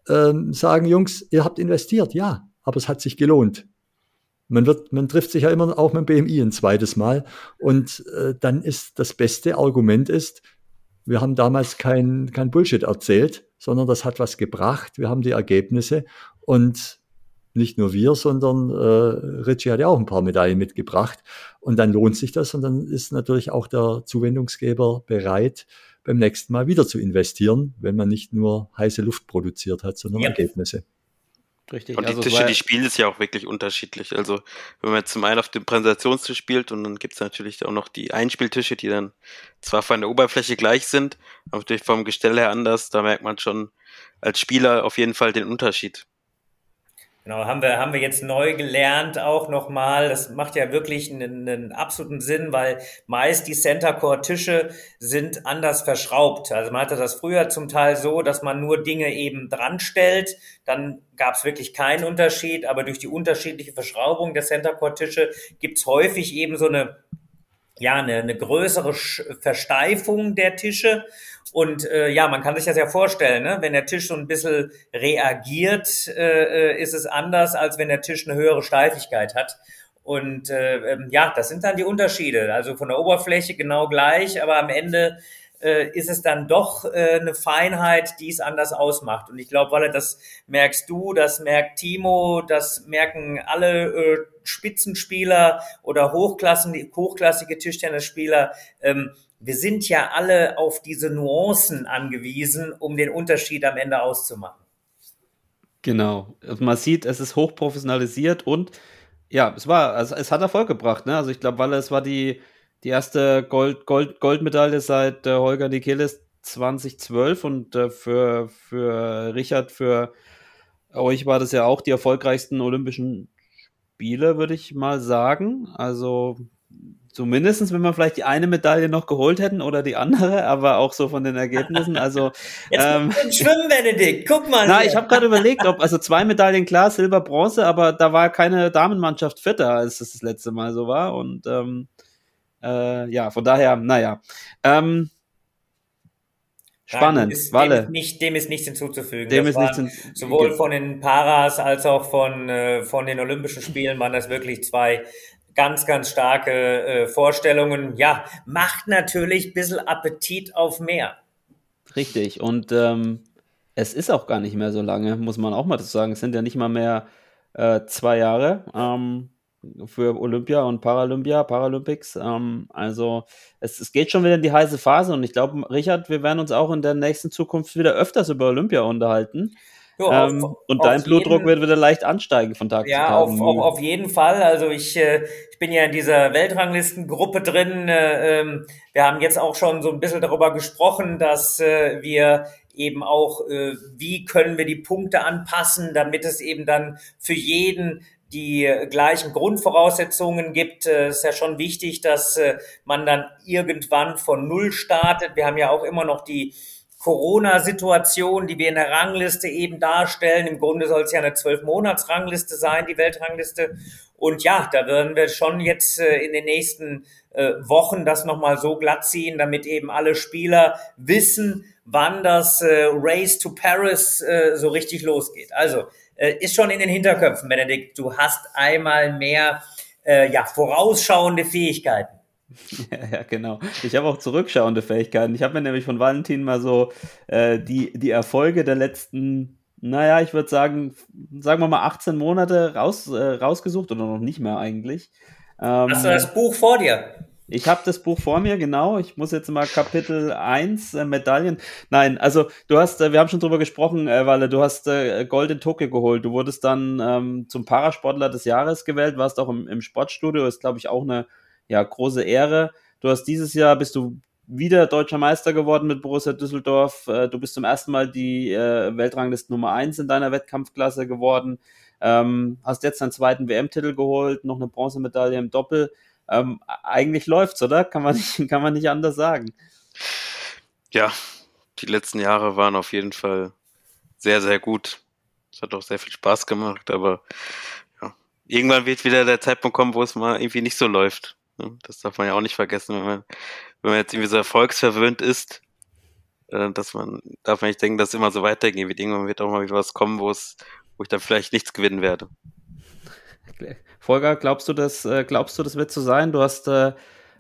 ähm, sagen, Jungs, ihr habt investiert, ja, aber es hat sich gelohnt. Man wird, man trifft sich ja immer auch mit dem BMI ein zweites Mal und äh, dann ist das beste Argument ist, wir haben damals kein, kein Bullshit erzählt, sondern das hat was gebracht. Wir haben die Ergebnisse und nicht nur wir, sondern äh, Richie hat ja auch ein paar Medaillen mitgebracht. Und dann lohnt sich das und dann ist natürlich auch der Zuwendungsgeber bereit, beim nächsten Mal wieder zu investieren, wenn man nicht nur heiße Luft produziert hat, sondern ja. Ergebnisse. Richtig. Und die also Tische, die spielen es ja auch wirklich unterschiedlich. Also wenn man jetzt zum einen auf dem Präsentationstisch spielt und dann gibt es natürlich auch noch die Einspieltische, die dann zwar von der Oberfläche gleich sind, aber natürlich vom Gestell her anders, da merkt man schon als Spieler auf jeden Fall den Unterschied. Genau, haben wir, haben wir jetzt neu gelernt auch nochmal. Das macht ja wirklich einen, einen absoluten Sinn, weil meist die Center Core Tische sind anders verschraubt. Also man hatte das früher zum Teil so, dass man nur Dinge eben dran stellt. Dann gab es wirklich keinen Unterschied, aber durch die unterschiedliche Verschraubung der Center Core Tische gibt's häufig eben so eine ja, eine, eine größere Versteifung der Tische. Und äh, ja, man kann sich das ja vorstellen, ne? wenn der Tisch so ein bisschen reagiert, äh, äh, ist es anders, als wenn der Tisch eine höhere Steifigkeit hat. Und äh, ähm, ja, das sind dann die Unterschiede. Also von der Oberfläche genau gleich, aber am Ende äh, ist es dann doch äh, eine Feinheit, die es anders ausmacht. Und ich glaube, weil das merkst du, das merkt Timo, das merken alle äh, Spitzenspieler oder Hochklassen, hochklassige Tischtennisspieler. Ähm, wir sind ja alle auf diese Nuancen angewiesen, um den Unterschied am Ende auszumachen. Genau. Also man sieht, es ist hochprofessionalisiert und ja, es war, also es hat Erfolg gebracht, ne? Also ich glaube, weil es war die, die erste Gold, Gold, Goldmedaille seit äh, Holger Nikelis 2012 und äh, für, für Richard, für euch war das ja auch die erfolgreichsten Olympischen Spiele, würde ich mal sagen. Also zumindest, wenn wir vielleicht die eine Medaille noch geholt hätten oder die andere, aber auch so von den Ergebnissen. Also Jetzt ähm, Schwimmen, Benedikt, guck mal. Na, ich habe gerade überlegt, ob also zwei Medaillen klar, Silber, Bronze, aber da war keine Damenmannschaft fitter, als es das letzte Mal so war. Und ähm, äh, ja, von daher, naja. Ähm, Spannend, ist, Walle. Dem ist, nicht, dem ist nichts hinzuzufügen. Dem das ist nichts hinzuzufügen. Sowohl von den Paras als auch von, äh, von den Olympischen Spielen waren das wirklich zwei ganz, ganz starke äh, Vorstellungen. Ja, macht natürlich ein bisschen Appetit auf mehr. Richtig. Und ähm, es ist auch gar nicht mehr so lange, muss man auch mal dazu sagen. Es sind ja nicht mal mehr äh, zwei Jahre. Ähm, für Olympia und Paralympia, Paralympics. Ähm, also es, es geht schon wieder in die heiße Phase und ich glaube, Richard, wir werden uns auch in der nächsten Zukunft wieder öfters über Olympia unterhalten. Jo, ähm, auf, und dein Blutdruck jeden, wird wieder leicht ansteigen von Tag ja, zu Tag. Ja, auf, auf, auf jeden Fall. Also ich, äh, ich bin ja in dieser Weltranglistengruppe drin. Äh, ähm, wir haben jetzt auch schon so ein bisschen darüber gesprochen, dass äh, wir eben auch, äh, wie können wir die Punkte anpassen, damit es eben dann für jeden die gleichen Grundvoraussetzungen gibt. Es äh, ist ja schon wichtig, dass äh, man dann irgendwann von Null startet. Wir haben ja auch immer noch die Corona-Situation, die wir in der Rangliste eben darstellen. Im Grunde soll es ja eine Zwölf-Monats-Rangliste sein, die Weltrangliste. Und ja, da werden wir schon jetzt äh, in den nächsten Wochen das nochmal so glatt ziehen, damit eben alle Spieler wissen, wann das Race to Paris so richtig losgeht. Also äh, ist schon in den Hinterköpfen, Benedikt. Du hast einmal mehr äh, ja, vorausschauende Fähigkeiten. Ja, ja, genau. Ich habe auch zurückschauende Fähigkeiten. Ich habe mir nämlich von Valentin mal so äh, die, die Erfolge der letzten, naja, ich würde sagen, sagen wir mal 18 Monate raus, äh, rausgesucht oder noch nicht mehr eigentlich. Ähm, Hast du das Buch vor dir? Ich habe das Buch vor mir, genau. Ich muss jetzt mal Kapitel 1, äh, Medaillen. Nein, also du hast, äh, wir haben schon drüber gesprochen, äh, Walle, du hast äh, Gold in Tokio geholt. Du wurdest dann ähm, zum Parasportler des Jahres gewählt, warst auch im, im Sportstudio, ist, glaube ich, auch eine ja, große Ehre. Du hast dieses Jahr, bist du wieder deutscher Meister geworden mit Borussia Düsseldorf. Äh, du bist zum ersten Mal die äh, Weltrangliste Nummer 1 in deiner Wettkampfklasse geworden. Ähm, hast jetzt deinen zweiten WM-Titel geholt, noch eine Bronzemedaille im Doppel ähm, eigentlich läuft's, oder? Kann man nicht, kann man nicht anders sagen. Ja, die letzten Jahre waren auf jeden Fall sehr, sehr gut. Es hat auch sehr viel Spaß gemacht, aber ja, irgendwann wird wieder der Zeitpunkt kommen, wo es mal irgendwie nicht so läuft. Das darf man ja auch nicht vergessen, wenn man, wenn man jetzt irgendwie so erfolgsverwöhnt ist, äh, dass man, darf man nicht denken, dass es immer so weitergehen wird. Irgendwann wird auch mal wieder was kommen, wo es, wo ich dann vielleicht nichts gewinnen werde. Volker, glaubst du, das, äh, glaubst du, das wird so sein? Du hast äh,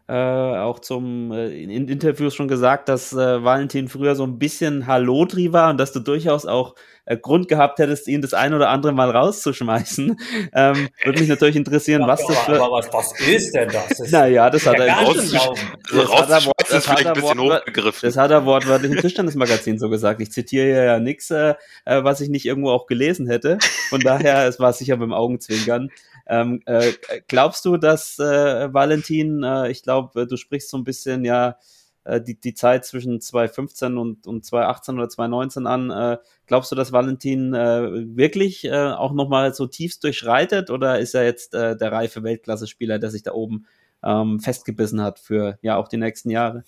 äh, auch zum äh, in, in, Interviews schon gesagt, dass äh, Valentin früher so ein bisschen Hallodri war und dass du durchaus auch äh, Grund gehabt hättest, ihn das ein oder andere Mal rauszuschmeißen. Ähm, Würde mich natürlich interessieren, was das für. Aber was, was ist denn das? das naja, das hat er raus, das, hat er, das, hat er das hat er wortwörtlich im Tischtennismagazin so gesagt. Ich zitiere ja nichts, äh, äh, was ich nicht irgendwo auch gelesen hätte. Von daher, es war sicher beim Augenzwinkern. Ähm, äh, glaubst du, dass äh, Valentin, äh, ich glaube, du sprichst so ein bisschen ja äh, die, die Zeit zwischen 2015 und, und 2018 oder 2019 an, äh, glaubst du, dass Valentin äh, wirklich äh, auch nochmal so tiefst durchschreitet oder ist er jetzt äh, der reife Weltklasse-Spieler, der sich da oben ähm, festgebissen hat für ja auch die nächsten Jahre?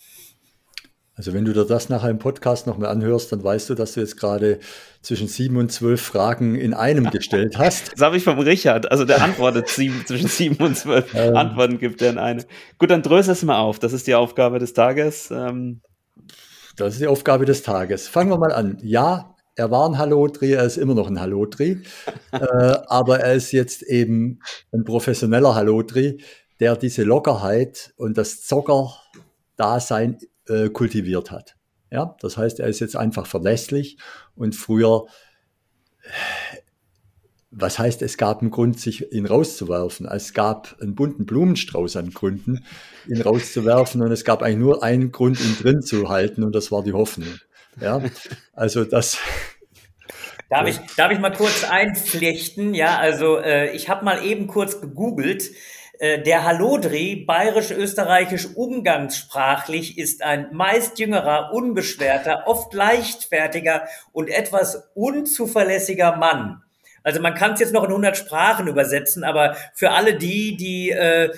Also wenn du dir das nachher im Podcast nochmal anhörst, dann weißt du, dass du jetzt gerade zwischen sieben und zwölf Fragen in einem gestellt hast. Das habe ich vom Richard. Also der antwortet sieben, zwischen sieben und zwölf ähm, Antworten gibt er in eine. Gut, dann dröse es mal auf. Das ist die Aufgabe des Tages. Ähm. Das ist die Aufgabe des Tages. Fangen wir mal an. Ja, er war ein Hallotri, er ist immer noch ein Hallotri. äh, aber er ist jetzt eben ein professioneller Hallotri, der diese Lockerheit und das Zocker-Dasein äh, kultiviert hat. Ja, das heißt, er ist jetzt einfach verlässlich und früher, was heißt, es gab einen Grund, sich ihn rauszuwerfen. Es gab einen bunten Blumenstrauß an Gründen, ihn rauszuwerfen und es gab eigentlich nur einen Grund, ihn drin zu halten und das war die Hoffnung. Ja, also das. Darf ich, darf ich mal kurz einflechten? Ja, also äh, ich habe mal eben kurz gegoogelt. Äh, der Hallodri, bayerisch-österreichisch umgangssprachlich, ist ein meist jüngerer, unbeschwerter, oft leichtfertiger und etwas unzuverlässiger Mann. Also man kann es jetzt noch in 100 Sprachen übersetzen, aber für alle die, die äh,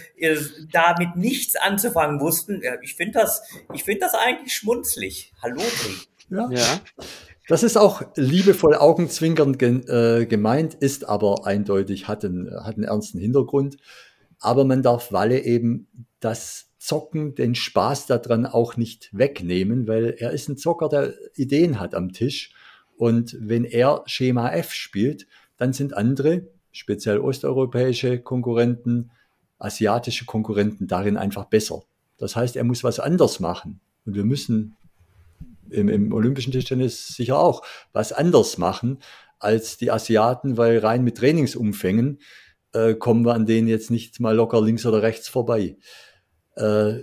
damit nichts anzufangen wussten, ja, ich finde das, ich finde das eigentlich schmunzlig. Hallodri. Ja. ja. Das ist auch liebevoll augenzwinkernd äh, gemeint, ist aber eindeutig, hat einen, hat einen ernsten Hintergrund. Aber man darf Walle eben das Zocken, den Spaß daran auch nicht wegnehmen, weil er ist ein Zocker, der Ideen hat am Tisch. Und wenn er Schema F spielt, dann sind andere, speziell osteuropäische Konkurrenten, asiatische Konkurrenten darin einfach besser. Das heißt, er muss was anders machen. Und wir müssen im, im olympischen Tischtennis sicher auch was anders machen als die Asiaten, weil rein mit Trainingsumfängen äh, kommen wir an denen jetzt nicht mal locker links oder rechts vorbei. Äh,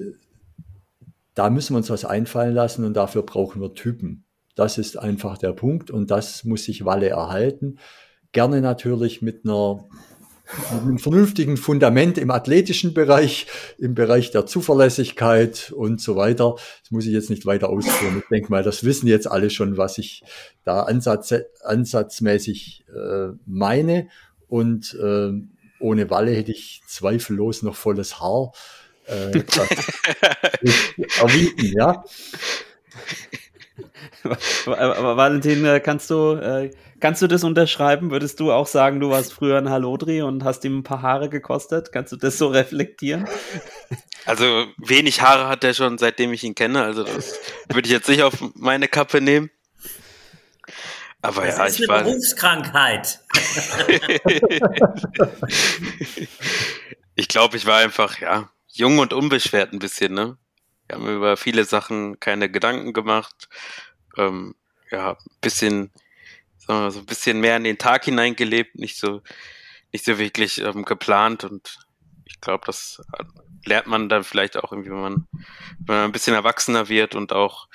da müssen wir uns was einfallen lassen und dafür brauchen wir Typen. Das ist einfach der Punkt und das muss sich Walle erhalten. Gerne natürlich mit einer mit einem vernünftigen Fundament im athletischen Bereich, im Bereich der Zuverlässigkeit und so weiter. Das muss ich jetzt nicht weiter ausführen. Ich denke mal, das wissen jetzt alle schon, was ich da ansatz, ansatzmäßig äh, meine. Und äh, ohne Walle hätte ich zweifellos noch volles Haar. Äh, erwiesen, ja. Aber Valentin, äh, kannst du, äh, kannst du das unterschreiben? Würdest du auch sagen, du warst früher ein Halodri und hast ihm ein paar Haare gekostet? Kannst du das so reflektieren? Also wenig Haare hat er schon, seitdem ich ihn kenne. Also das würde ich jetzt nicht auf meine Kappe nehmen. Aber das ja, ist ich eine war. Berufskrankheit. ich glaube, ich war einfach, ja, jung und unbeschwert ein bisschen, ne? Wir haben über viele Sachen keine Gedanken gemacht. Ähm, ja, ein bisschen, sagen wir mal, so ein bisschen mehr in den Tag hineingelebt, nicht so, nicht so wirklich ähm, geplant und ich glaube, das lernt man dann vielleicht auch irgendwie, wenn man, wenn man ein bisschen erwachsener wird und auch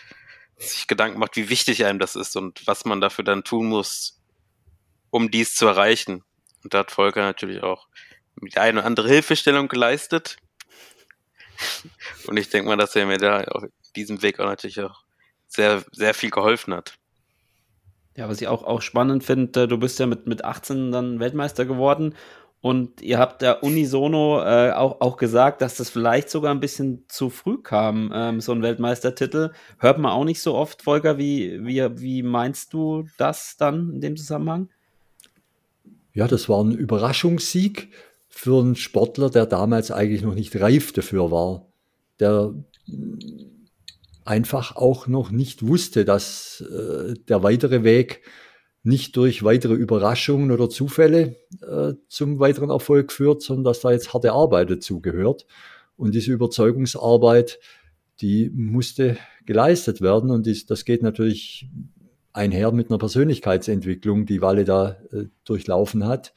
sich Gedanken macht, wie wichtig einem das ist und was man dafür dann tun muss, um dies zu erreichen. Und da hat Volker natürlich auch die eine oder andere Hilfestellung geleistet. Und ich denke mal, dass er mir da auf diesem Weg auch natürlich auch sehr, sehr viel geholfen hat. Ja, was ich auch, auch spannend finde, du bist ja mit, mit 18 dann Weltmeister geworden und ihr habt da unisono äh, auch, auch gesagt, dass das vielleicht sogar ein bisschen zu früh kam, ähm, so ein Weltmeistertitel. Hört man auch nicht so oft, Volker. Wie, wie, wie meinst du das dann in dem Zusammenhang? Ja, das war ein Überraschungssieg für einen Sportler, der damals eigentlich noch nicht reif dafür war. Der einfach auch noch nicht wusste, dass äh, der weitere Weg nicht durch weitere Überraschungen oder Zufälle äh, zum weiteren Erfolg führt, sondern dass da jetzt harte Arbeit dazugehört. Und diese Überzeugungsarbeit, die musste geleistet werden. Und dies, das geht natürlich einher mit einer Persönlichkeitsentwicklung, die Walle da äh, durchlaufen hat.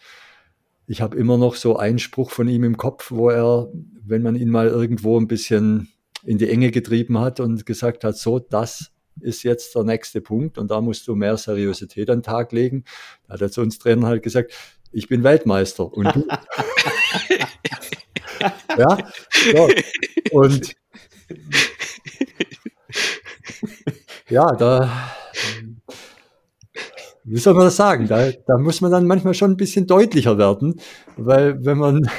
Ich habe immer noch so einen Spruch von ihm im Kopf, wo er, wenn man ihn mal irgendwo ein bisschen in die Enge getrieben hat und gesagt hat, so, das ist jetzt der nächste Punkt und da musst du mehr Seriosität an den Tag legen. Da hat er zu uns Trainer halt gesagt, ich bin Weltmeister und du. ja, so. und ja, da, wie soll man das sagen? Da, da muss man dann manchmal schon ein bisschen deutlicher werden, weil wenn man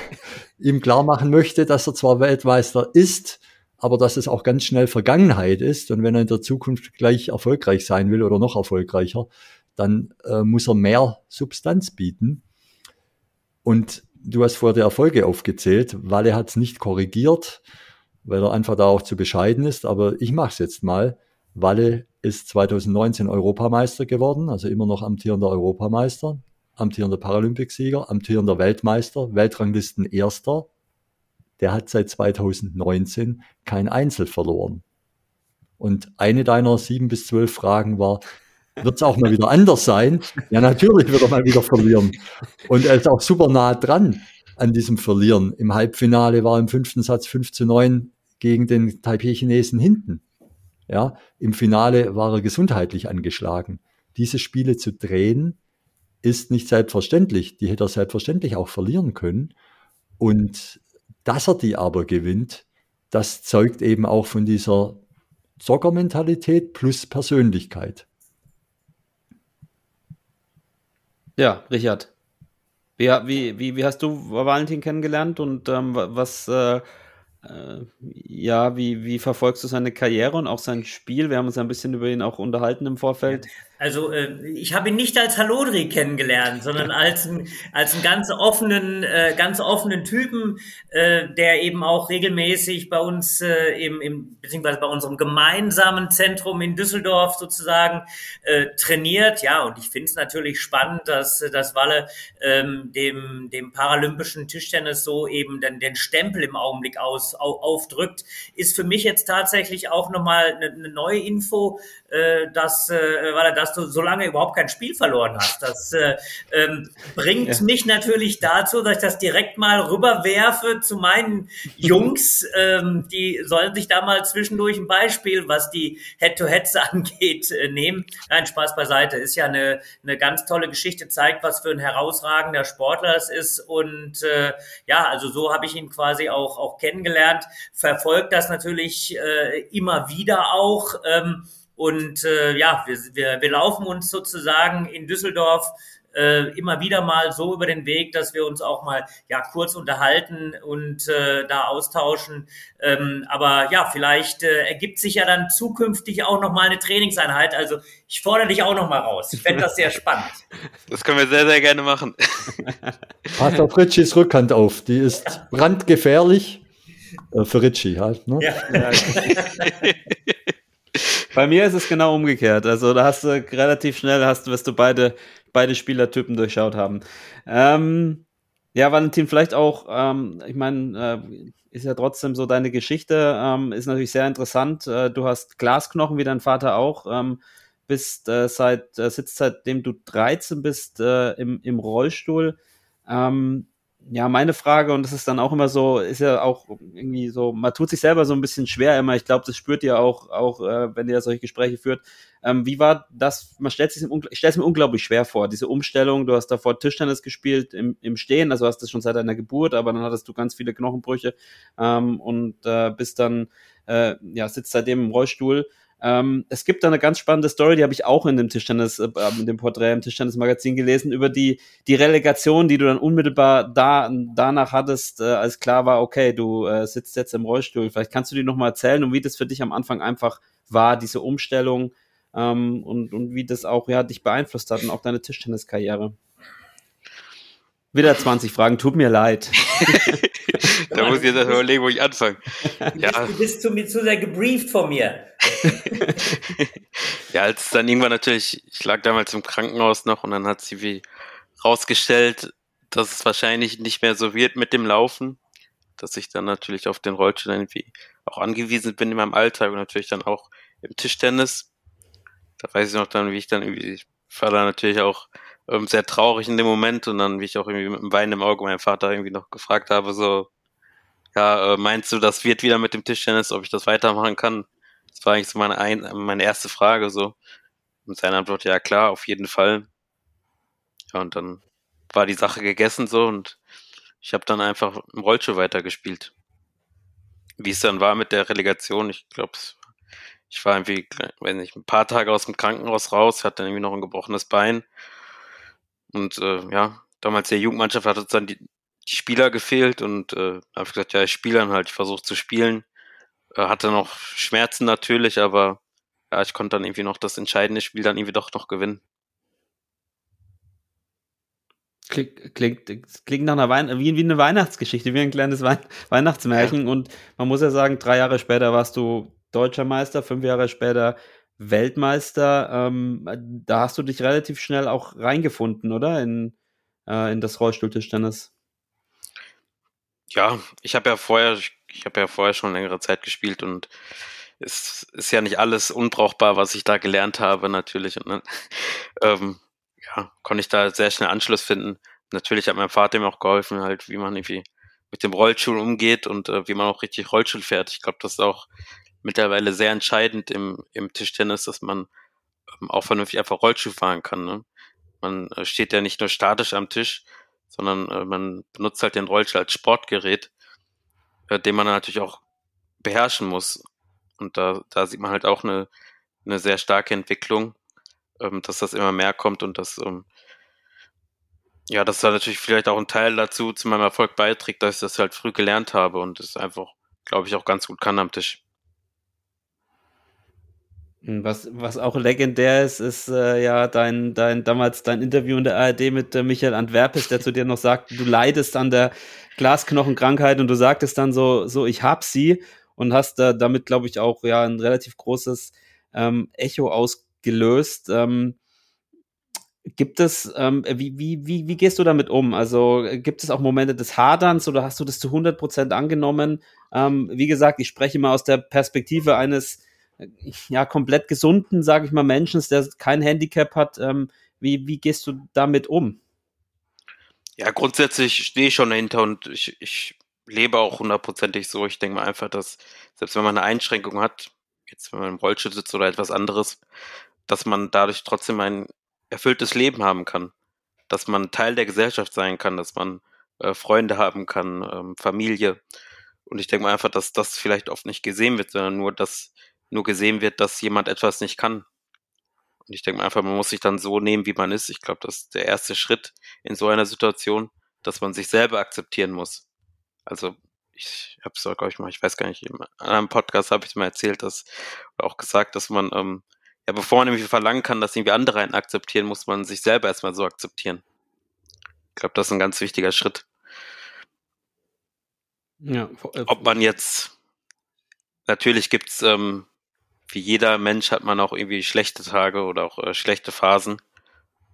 ihm klar machen möchte, dass er zwar Weltmeister ist, aber dass es auch ganz schnell Vergangenheit ist. Und wenn er in der Zukunft gleich erfolgreich sein will oder noch erfolgreicher, dann äh, muss er mehr Substanz bieten. Und du hast vorher die Erfolge aufgezählt. Walle hat es nicht korrigiert, weil er einfach da auch zu bescheiden ist. Aber ich mache es jetzt mal. Walle ist 2019 Europameister geworden, also immer noch amtierender Europameister, amtierender Paralympicsieger, amtierender Weltmeister, Weltranglisten Erster, der hat seit 2019 kein Einzel verloren. Und eine deiner sieben bis zwölf Fragen war, wird es auch mal wieder anders sein? Ja, natürlich wird er mal wieder verlieren. Und er ist auch super nah dran an diesem Verlieren. Im Halbfinale war im fünften Satz 5 zu 9 gegen den Taipei-Chinesen hinten. Ja, im Finale war er gesundheitlich angeschlagen. Diese Spiele zu drehen ist nicht selbstverständlich. Die hätte er selbstverständlich auch verlieren können. Und dass er die aber gewinnt, das zeugt eben auch von dieser Zockermentalität plus Persönlichkeit. Ja, Richard. Wie, wie, wie, wie hast du Valentin kennengelernt und ähm, was, äh, äh, ja, wie, wie verfolgst du seine Karriere und auch sein Spiel? Wir haben uns ein bisschen über ihn auch unterhalten im Vorfeld. Also äh, ich habe ihn nicht als Halodri kennengelernt, sondern als, ein, als einen ganz offenen, äh, ganz offenen Typen, äh, der eben auch regelmäßig bei uns äh, im, im beziehungsweise bei unserem gemeinsamen Zentrum in Düsseldorf sozusagen äh, trainiert. Ja, und ich finde es natürlich spannend, dass dass Walle ähm, dem dem paralympischen Tischtennis so eben den, den Stempel im Augenblick aus au, aufdrückt. Ist für mich jetzt tatsächlich auch nochmal eine, eine neue Info, äh, dass äh, weil er das dass du so lange überhaupt kein Spiel verloren hast. Das äh, ähm, bringt ja. mich natürlich dazu, dass ich das direkt mal rüberwerfe zu meinen Jungs. ähm, die sollen sich da mal zwischendurch ein Beispiel, was die Head-to-Heads angeht, äh, nehmen. Nein, Spaß beiseite. Ist ja eine, eine ganz tolle Geschichte, zeigt, was für ein herausragender Sportler es ist. Und äh, ja, also so habe ich ihn quasi auch, auch kennengelernt. Verfolgt das natürlich äh, immer wieder auch. Ähm, und äh, ja, wir, wir, wir laufen uns sozusagen in Düsseldorf äh, immer wieder mal so über den Weg, dass wir uns auch mal ja kurz unterhalten und äh, da austauschen. Ähm, aber ja, vielleicht äh, ergibt sich ja dann zukünftig auch noch mal eine Trainingseinheit. Also ich fordere dich auch noch mal raus. Ich fände das sehr spannend. Das können wir sehr, sehr gerne machen. Passt auf Ritchies Rückhand auf. Die ist brandgefährlich. Äh, für Ritchie halt. Ne? Ja. Bei mir ist es genau umgekehrt. Also da hast du relativ schnell, hast, wirst du beide beide Spielertypen durchschaut haben. Ähm, ja, Valentin, vielleicht auch, ähm, ich meine, äh, ist ja trotzdem so deine Geschichte, ähm, ist natürlich sehr interessant. Äh, du hast Glasknochen wie dein Vater auch, ähm, bist äh, seit, äh, sitzt seitdem du 13 bist äh, im, im Rollstuhl. Ähm, ja, meine Frage, und das ist dann auch immer so, ist ja auch irgendwie so, man tut sich selber so ein bisschen schwer immer. Ich glaube, das spürt ihr auch, auch äh, wenn ihr solche Gespräche führt. Ähm, wie war das? Man stellt sich, ich stelle es mir unglaublich schwer vor, diese Umstellung. Du hast davor Tischtennis gespielt im, im Stehen, also hast das schon seit deiner Geburt, aber dann hattest du ganz viele Knochenbrüche ähm, und äh, bist dann, äh, ja, sitzt seitdem im Rollstuhl. Ähm, es gibt da eine ganz spannende Story, die habe ich auch in dem Tischtennis, äh, in dem Porträt im Tischtennis-Magazin gelesen, über die, die Relegation, die du dann unmittelbar da, danach hattest, äh, als klar war, okay, du äh, sitzt jetzt im Rollstuhl. Vielleicht kannst du dir nochmal erzählen und wie das für dich am Anfang einfach war, diese Umstellung ähm, und, und wie das auch ja, dich beeinflusst hat und auch deine Tischtenniskarriere. Wieder 20 Fragen, tut mir leid. da muss ich jetzt erstmal überlegen, wo ich anfange. Ja. Du bist zu, zu sehr gebrieft von mir. ja, als dann irgendwann natürlich, ich lag damals im Krankenhaus noch und dann hat sie wie rausgestellt, dass es wahrscheinlich nicht mehr so wird mit dem Laufen, dass ich dann natürlich auf den Rollstuhl irgendwie auch angewiesen bin in meinem Alltag und natürlich dann auch im Tischtennis. Da weiß ich noch dann, wie ich dann irgendwie, ich war da natürlich auch ähm, sehr traurig in dem Moment und dann, wie ich auch irgendwie mit einem Wein im Auge meinen Vater irgendwie noch gefragt habe, so, ja, äh, meinst du, das wird wieder mit dem Tischtennis, ob ich das weitermachen kann? Das war eigentlich so meine, ein, meine erste Frage, so. Und seine Antwort, ja klar, auf jeden Fall. Ja, und dann war die Sache gegessen so und ich habe dann einfach im Rollstuhl weitergespielt. Wie es dann war mit der Relegation, ich glaube, ich war irgendwie, wenn nicht, ein paar Tage aus dem Krankenhaus raus, hatte irgendwie noch ein gebrochenes Bein und äh, ja, damals der Jugendmannschaft hat uns dann die, die Spieler gefehlt und äh, habe gesagt, ja, ich spiele dann halt, ich versuche zu spielen. Äh, hatte noch Schmerzen natürlich, aber ja, ich konnte dann irgendwie noch das entscheidende Spiel dann irgendwie doch noch gewinnen. Klingt, klingt, klingt nach einer Wein wie, wie eine Weihnachtsgeschichte, wie ein kleines Wein Weihnachtsmärchen. Ja. Und man muss ja sagen, drei Jahre später warst du deutscher Meister, fünf Jahre später Weltmeister. Ähm, da hast du dich relativ schnell auch reingefunden, oder? In, äh, in das Rollstuhltischtennis. Ja, ich habe ja vorher, ich, ich habe ja vorher schon längere Zeit gespielt und es ist ja nicht alles unbrauchbar, was ich da gelernt habe, natürlich. Und dann, ähm, ja, konnte ich da sehr schnell Anschluss finden. Natürlich hat mein Vater mir auch geholfen, halt, wie man irgendwie mit dem Rollstuhl umgeht und äh, wie man auch richtig Rollstuhl fährt. Ich glaube, das ist auch mittlerweile sehr entscheidend im, im Tischtennis, dass man ähm, auch vernünftig einfach Rollstuhl fahren kann. Ne? Man äh, steht ja nicht nur statisch am Tisch, sondern äh, man benutzt halt den Rollstuhl als Sportgerät, den man natürlich auch beherrschen muss. Und da, da sieht man halt auch eine, eine sehr starke Entwicklung, ähm, dass das immer mehr kommt und dass ähm, ja, dass da natürlich vielleicht auch ein Teil dazu zu meinem Erfolg beiträgt, dass ich das halt früh gelernt habe und es einfach, glaube ich, auch ganz gut kann am Tisch. Hm, was, was auch legendär ist, ist äh, ja dein, dein damals dein Interview in der ARD mit äh, Michael Antwerpes, der zu dir noch sagt, du leidest an der Glasknochenkrankheit und du sagtest dann so, so ich hab sie und hast äh, damit, glaube ich, auch ja ein relativ großes ähm, Echo ausgelöst. Ähm, gibt es, ähm, wie, wie, wie, wie gehst du damit um? Also gibt es auch Momente des Haderns oder hast du das zu 100% angenommen? Ähm, wie gesagt, ich spreche mal aus der Perspektive eines ja, komplett gesunden, sage ich mal, Menschen, der kein Handicap hat. Ähm, wie, wie gehst du damit um? Ja, grundsätzlich stehe ich schon dahinter und ich, ich lebe auch hundertprozentig so. Ich denke mal einfach, dass selbst wenn man eine Einschränkung hat, jetzt wenn man im Rollstuhl sitzt oder etwas anderes, dass man dadurch trotzdem ein erfülltes Leben haben kann. Dass man Teil der Gesellschaft sein kann, dass man äh, Freunde haben kann, ähm, Familie. Und ich denke mal einfach, dass das vielleicht oft nicht gesehen wird, sondern nur, dass nur gesehen wird, dass jemand etwas nicht kann. Und ich denke mal einfach, man muss sich dann so nehmen, wie man ist. Ich glaube, das ist der erste Schritt in so einer Situation, dass man sich selber akzeptieren muss. Also ich habe es, glaube ich mal, ich weiß gar nicht, in einem Podcast habe ich mal erzählt, dass auch gesagt, dass man ähm, ja, bevor man irgendwie verlangen kann, dass irgendwie andere einen akzeptieren, muss man sich selber erstmal so akzeptieren. Ich glaube, das ist ein ganz wichtiger Schritt. Ja, äh, Ob man jetzt, natürlich gibt's ähm, wie jeder Mensch hat man auch irgendwie schlechte Tage oder auch äh, schlechte Phasen.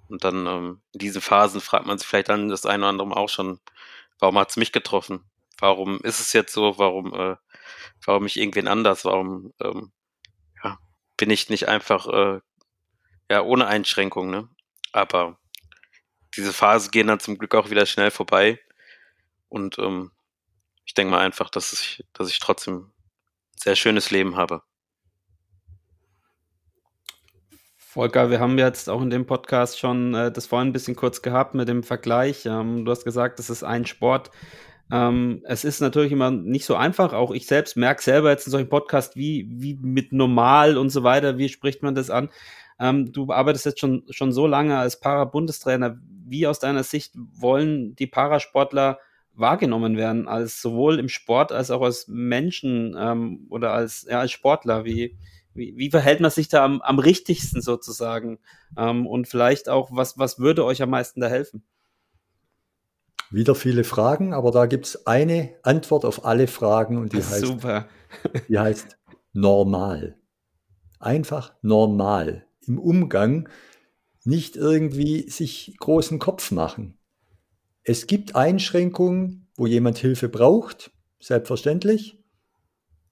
Und dann ähm, in diesen Phasen fragt man sich vielleicht dann das eine oder andere auch schon, warum hat's mich getroffen? Warum ist es jetzt so? Warum, äh, warum ich irgendwen anders? Warum ähm, ja, bin ich nicht einfach äh, ja ohne Einschränkung, ne? Aber diese Phase gehen dann zum Glück auch wieder schnell vorbei. Und ähm, ich denke mal einfach, dass ich, dass ich trotzdem ein sehr schönes Leben habe. Volker, wir haben jetzt auch in dem Podcast schon äh, das vorhin ein bisschen kurz gehabt mit dem Vergleich. Ähm, du hast gesagt, das ist ein Sport. Ähm, es ist natürlich immer nicht so einfach. Auch ich selbst merke selber jetzt in solchen Podcasts, wie, wie mit normal und so weiter, wie spricht man das an? Ähm, du arbeitest jetzt schon, schon so lange als Para-Bundestrainer. Wie aus deiner Sicht wollen die Parasportler wahrgenommen werden, als sowohl im Sport als auch als Menschen ähm, oder als, ja, als Sportler? Wie, wie, wie verhält man sich da am, am richtigsten sozusagen? Ähm, und vielleicht auch, was, was würde euch am meisten da helfen? Wieder viele Fragen, aber da gibt es eine Antwort auf alle Fragen und die heißt, Super. die heißt normal. Einfach normal. Im Umgang nicht irgendwie sich großen Kopf machen. Es gibt Einschränkungen, wo jemand Hilfe braucht, selbstverständlich.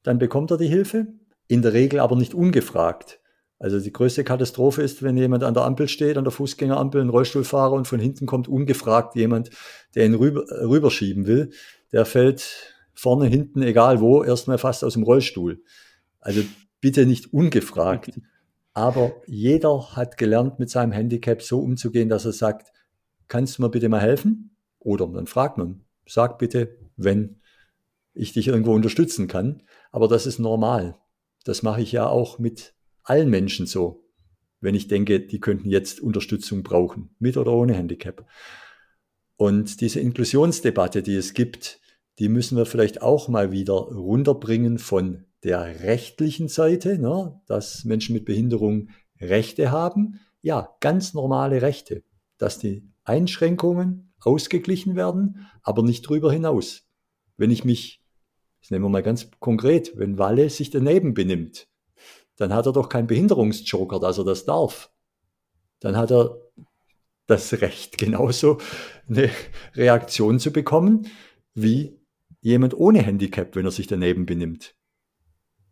Dann bekommt er die Hilfe in der Regel aber nicht ungefragt. Also die größte Katastrophe ist, wenn jemand an der Ampel steht, an der Fußgängerampel, ein Rollstuhlfahrer und von hinten kommt ungefragt jemand, der ihn rüber, rüberschieben will. Der fällt vorne, hinten, egal wo, erstmal fast aus dem Rollstuhl. Also bitte nicht ungefragt. Aber jeder hat gelernt, mit seinem Handicap so umzugehen, dass er sagt, kannst du mir bitte mal helfen? Oder dann fragt man, sag bitte, wenn ich dich irgendwo unterstützen kann. Aber das ist normal. Das mache ich ja auch mit allen Menschen so, wenn ich denke, die könnten jetzt Unterstützung brauchen, mit oder ohne Handicap. Und diese Inklusionsdebatte, die es gibt, die müssen wir vielleicht auch mal wieder runterbringen von der rechtlichen Seite, ne, dass Menschen mit Behinderung Rechte haben. Ja, ganz normale Rechte, dass die Einschränkungen ausgeglichen werden, aber nicht darüber hinaus. Wenn ich mich nehmen wir mal ganz konkret, wenn Walle sich daneben benimmt, dann hat er doch keinen Behinderungsjoker, dass er das darf. Dann hat er das Recht, genauso eine Reaktion zu bekommen, wie jemand ohne Handicap, wenn er sich daneben benimmt.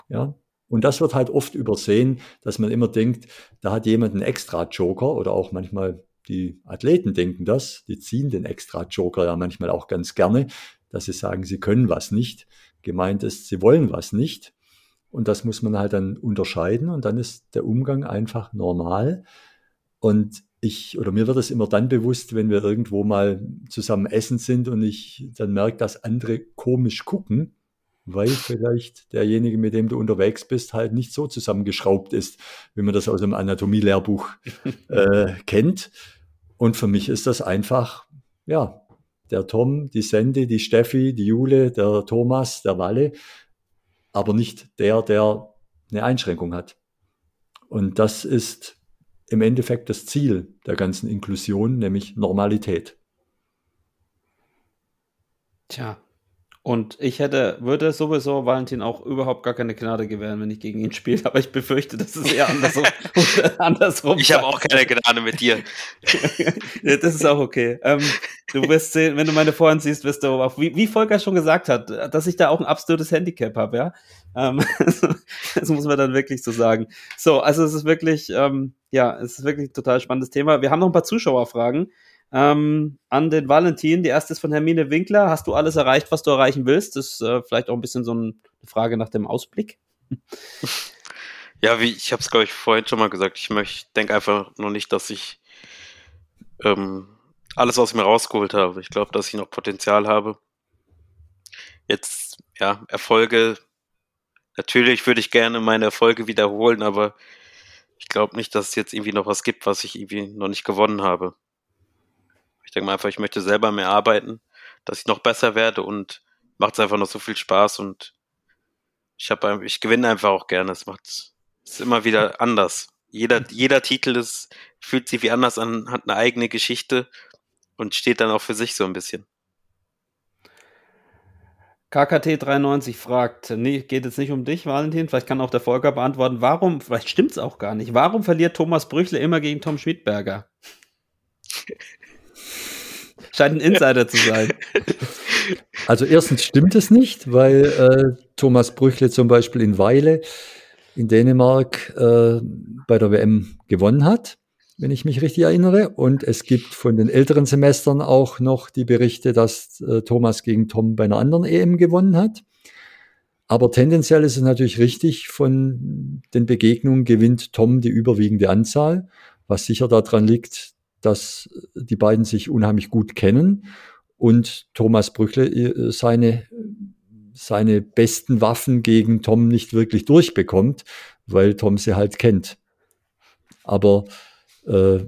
Ja. Und das wird halt oft übersehen, dass man immer denkt, da hat jemand einen extra Joker oder auch manchmal die Athleten denken das, die ziehen den extra Joker ja manchmal auch ganz gerne, dass sie sagen, sie können was nicht gemeint ist, sie wollen was nicht. Und das muss man halt dann unterscheiden und dann ist der Umgang einfach normal. Und ich, oder mir wird es immer dann bewusst, wenn wir irgendwo mal zusammen essen sind und ich dann merke, dass andere komisch gucken, weil vielleicht derjenige, mit dem du unterwegs bist, halt nicht so zusammengeschraubt ist, wie man das aus dem Anatomie-Lehrbuch äh, kennt. Und für mich ist das einfach, ja, der Tom, die Sandy, die Steffi, die Jule, der Thomas, der Walle, aber nicht der, der eine Einschränkung hat. Und das ist im Endeffekt das Ziel der ganzen Inklusion, nämlich Normalität. Tja, Und ich hätte, würde sowieso Valentin auch überhaupt gar keine Gnade gewähren, wenn ich gegen ihn spiele, aber ich befürchte, das ist eher andersrum. andersrum ich habe auch keine Gnade mit dir. das ist auch okay. Ähm, du wirst sehen, wenn du meine Vorhand siehst, wirst du auch, wie, wie Volker schon gesagt hat, dass ich da auch ein absolutes Handicap habe, ja. Ähm, das muss man dann wirklich so sagen. So, also es ist wirklich, ähm, ja, es ist wirklich ein total spannendes Thema. Wir haben noch ein paar Zuschauerfragen ähm, an den Valentin. Die erste ist von Hermine Winkler. Hast du alles erreicht, was du erreichen willst? Das ist äh, vielleicht auch ein bisschen so eine Frage nach dem Ausblick. Ja, wie ich habe es glaube ich vorhin schon mal gesagt. Ich denke einfach noch nicht, dass ich ähm, alles aus mir rausgeholt habe. Ich glaube, dass ich noch Potenzial habe. Jetzt ja Erfolge. Natürlich würde ich gerne meine Erfolge wiederholen, aber ich glaube nicht, dass es jetzt irgendwie noch was gibt, was ich irgendwie noch nicht gewonnen habe. Ich denke mal einfach, ich möchte selber mehr arbeiten, dass ich noch besser werde und macht es einfach noch so viel Spaß und ich habe ich gewinne einfach auch gerne. Es macht es ist immer wieder anders. Jeder, jeder Titel ist, fühlt sich wie anders an, hat eine eigene Geschichte und steht dann auch für sich so ein bisschen. KKT93 fragt, nee, geht jetzt nicht um dich, Valentin, vielleicht kann auch der Volker beantworten, warum, vielleicht stimmt es auch gar nicht, warum verliert Thomas Brüchle immer gegen Tom Schmidberger? Scheint ein Insider zu sein. Also erstens stimmt es nicht, weil äh, Thomas Brüchle zum Beispiel in Weile in Dänemark äh, bei der WM gewonnen hat, wenn ich mich richtig erinnere. Und es gibt von den älteren Semestern auch noch die Berichte, dass äh, Thomas gegen Tom bei einer anderen EM gewonnen hat. Aber tendenziell ist es natürlich richtig, von den Begegnungen gewinnt Tom die überwiegende Anzahl, was sicher daran liegt, dass die beiden sich unheimlich gut kennen und Thomas Brückle äh, seine, seine besten Waffen gegen Tom nicht wirklich durchbekommt, weil Tom sie halt kennt. Aber äh,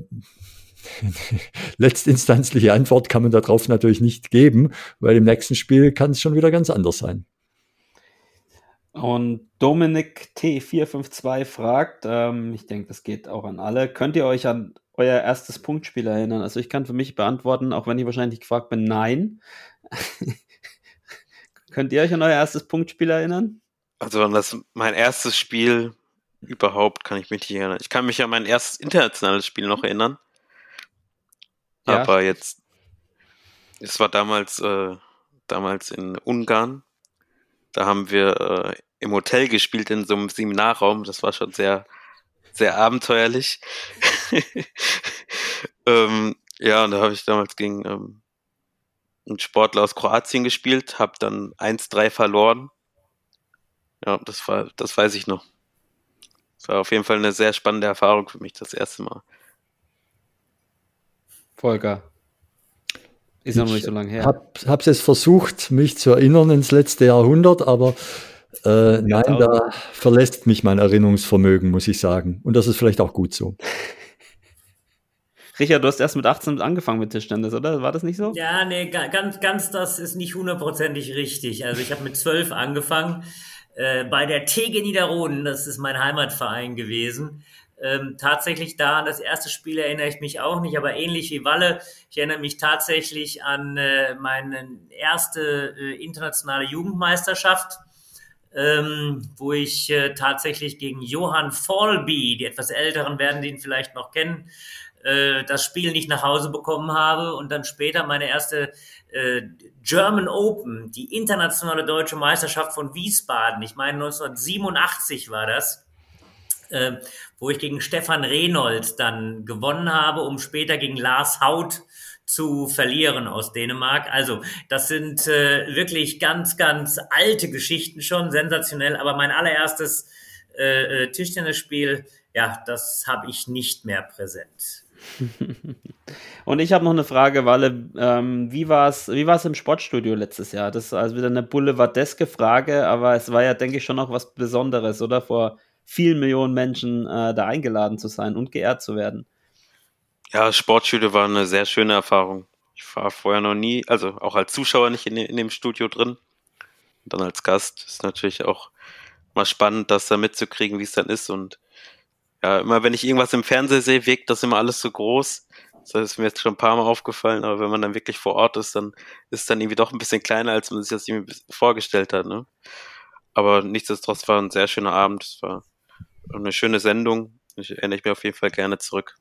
letztinstanzliche Antwort kann man darauf natürlich nicht geben, weil im nächsten Spiel kann es schon wieder ganz anders sein. Und Dominik T452 fragt, ähm, ich denke, das geht auch an alle, könnt ihr euch an euer erstes Punktspiel erinnern? Also ich kann für mich beantworten, auch wenn ich wahrscheinlich gefragt bin, nein. Könnt ihr euch an euer erstes Punktspiel erinnern? Also an das mein erstes Spiel überhaupt kann ich mich nicht erinnern. Ich kann mich an mein erstes internationales Spiel noch erinnern. Ja. Aber jetzt, es war damals, äh, damals in Ungarn. Da haben wir äh, im Hotel gespielt in so einem Seminarraum. Das war schon sehr, sehr abenteuerlich. ähm, ja, und da habe ich damals gegen ähm, einen Sportler aus Kroatien gespielt, habe dann 1-3 verloren. Ja, das war, das weiß ich noch. Das war auf jeden Fall eine sehr spannende Erfahrung für mich, das erste Mal. Volker. Ist noch nicht so lange her. Hab, hab's jetzt versucht, mich zu erinnern ins letzte Jahrhundert, aber äh, nein, da verlässt mich mein Erinnerungsvermögen, muss ich sagen. Und das ist vielleicht auch gut so. Richard, du hast erst mit 18 angefangen mit Tischtennis, oder? War das nicht so? Ja, nee, ganz, ganz das ist nicht hundertprozentig richtig. Also ich habe mit 12 angefangen äh, bei der TG Niederroden, das ist mein Heimatverein gewesen. Ähm, tatsächlich da an das erste Spiel erinnere ich mich auch nicht, aber ähnlich wie Walle, ich erinnere mich tatsächlich an äh, meine erste äh, internationale Jugendmeisterschaft ähm, wo ich äh, tatsächlich gegen Johann Falby, die etwas Älteren werden den vielleicht noch kennen, äh, das Spiel nicht nach Hause bekommen habe und dann später meine erste äh, German Open, die internationale deutsche Meisterschaft von Wiesbaden, ich meine 1987 war das, äh, wo ich gegen Stefan Rehnold dann gewonnen habe, um später gegen Lars Haut zu verlieren aus Dänemark. Also das sind äh, wirklich ganz, ganz alte Geschichten schon, sensationell. Aber mein allererstes äh, äh Tischtennisspiel, ja, das habe ich nicht mehr präsent. Und ich habe noch eine Frage, Walle. Ähm, wie war es wie war's im Sportstudio letztes Jahr? Das ist also wieder eine boulevardeske Frage, aber es war ja, denke ich, schon noch was Besonderes, oder? Vor vielen Millionen Menschen äh, da eingeladen zu sein und geehrt zu werden. Ja, Sportschule war eine sehr schöne Erfahrung. Ich war vorher noch nie, also auch als Zuschauer nicht in, in dem Studio drin. Und dann als Gast ist natürlich auch mal spannend, das da mitzukriegen, wie es dann ist. Und ja, immer wenn ich irgendwas im Fernsehen sehe, wirkt das immer alles so groß. Das ist mir jetzt schon ein paar Mal aufgefallen, aber wenn man dann wirklich vor Ort ist, dann ist es dann irgendwie doch ein bisschen kleiner, als man sich das irgendwie vorgestellt hat. Ne? Aber nichtsdestotrotz war ein sehr schöner Abend. Es war eine schöne Sendung. Ich erinnere mich auf jeden Fall gerne zurück.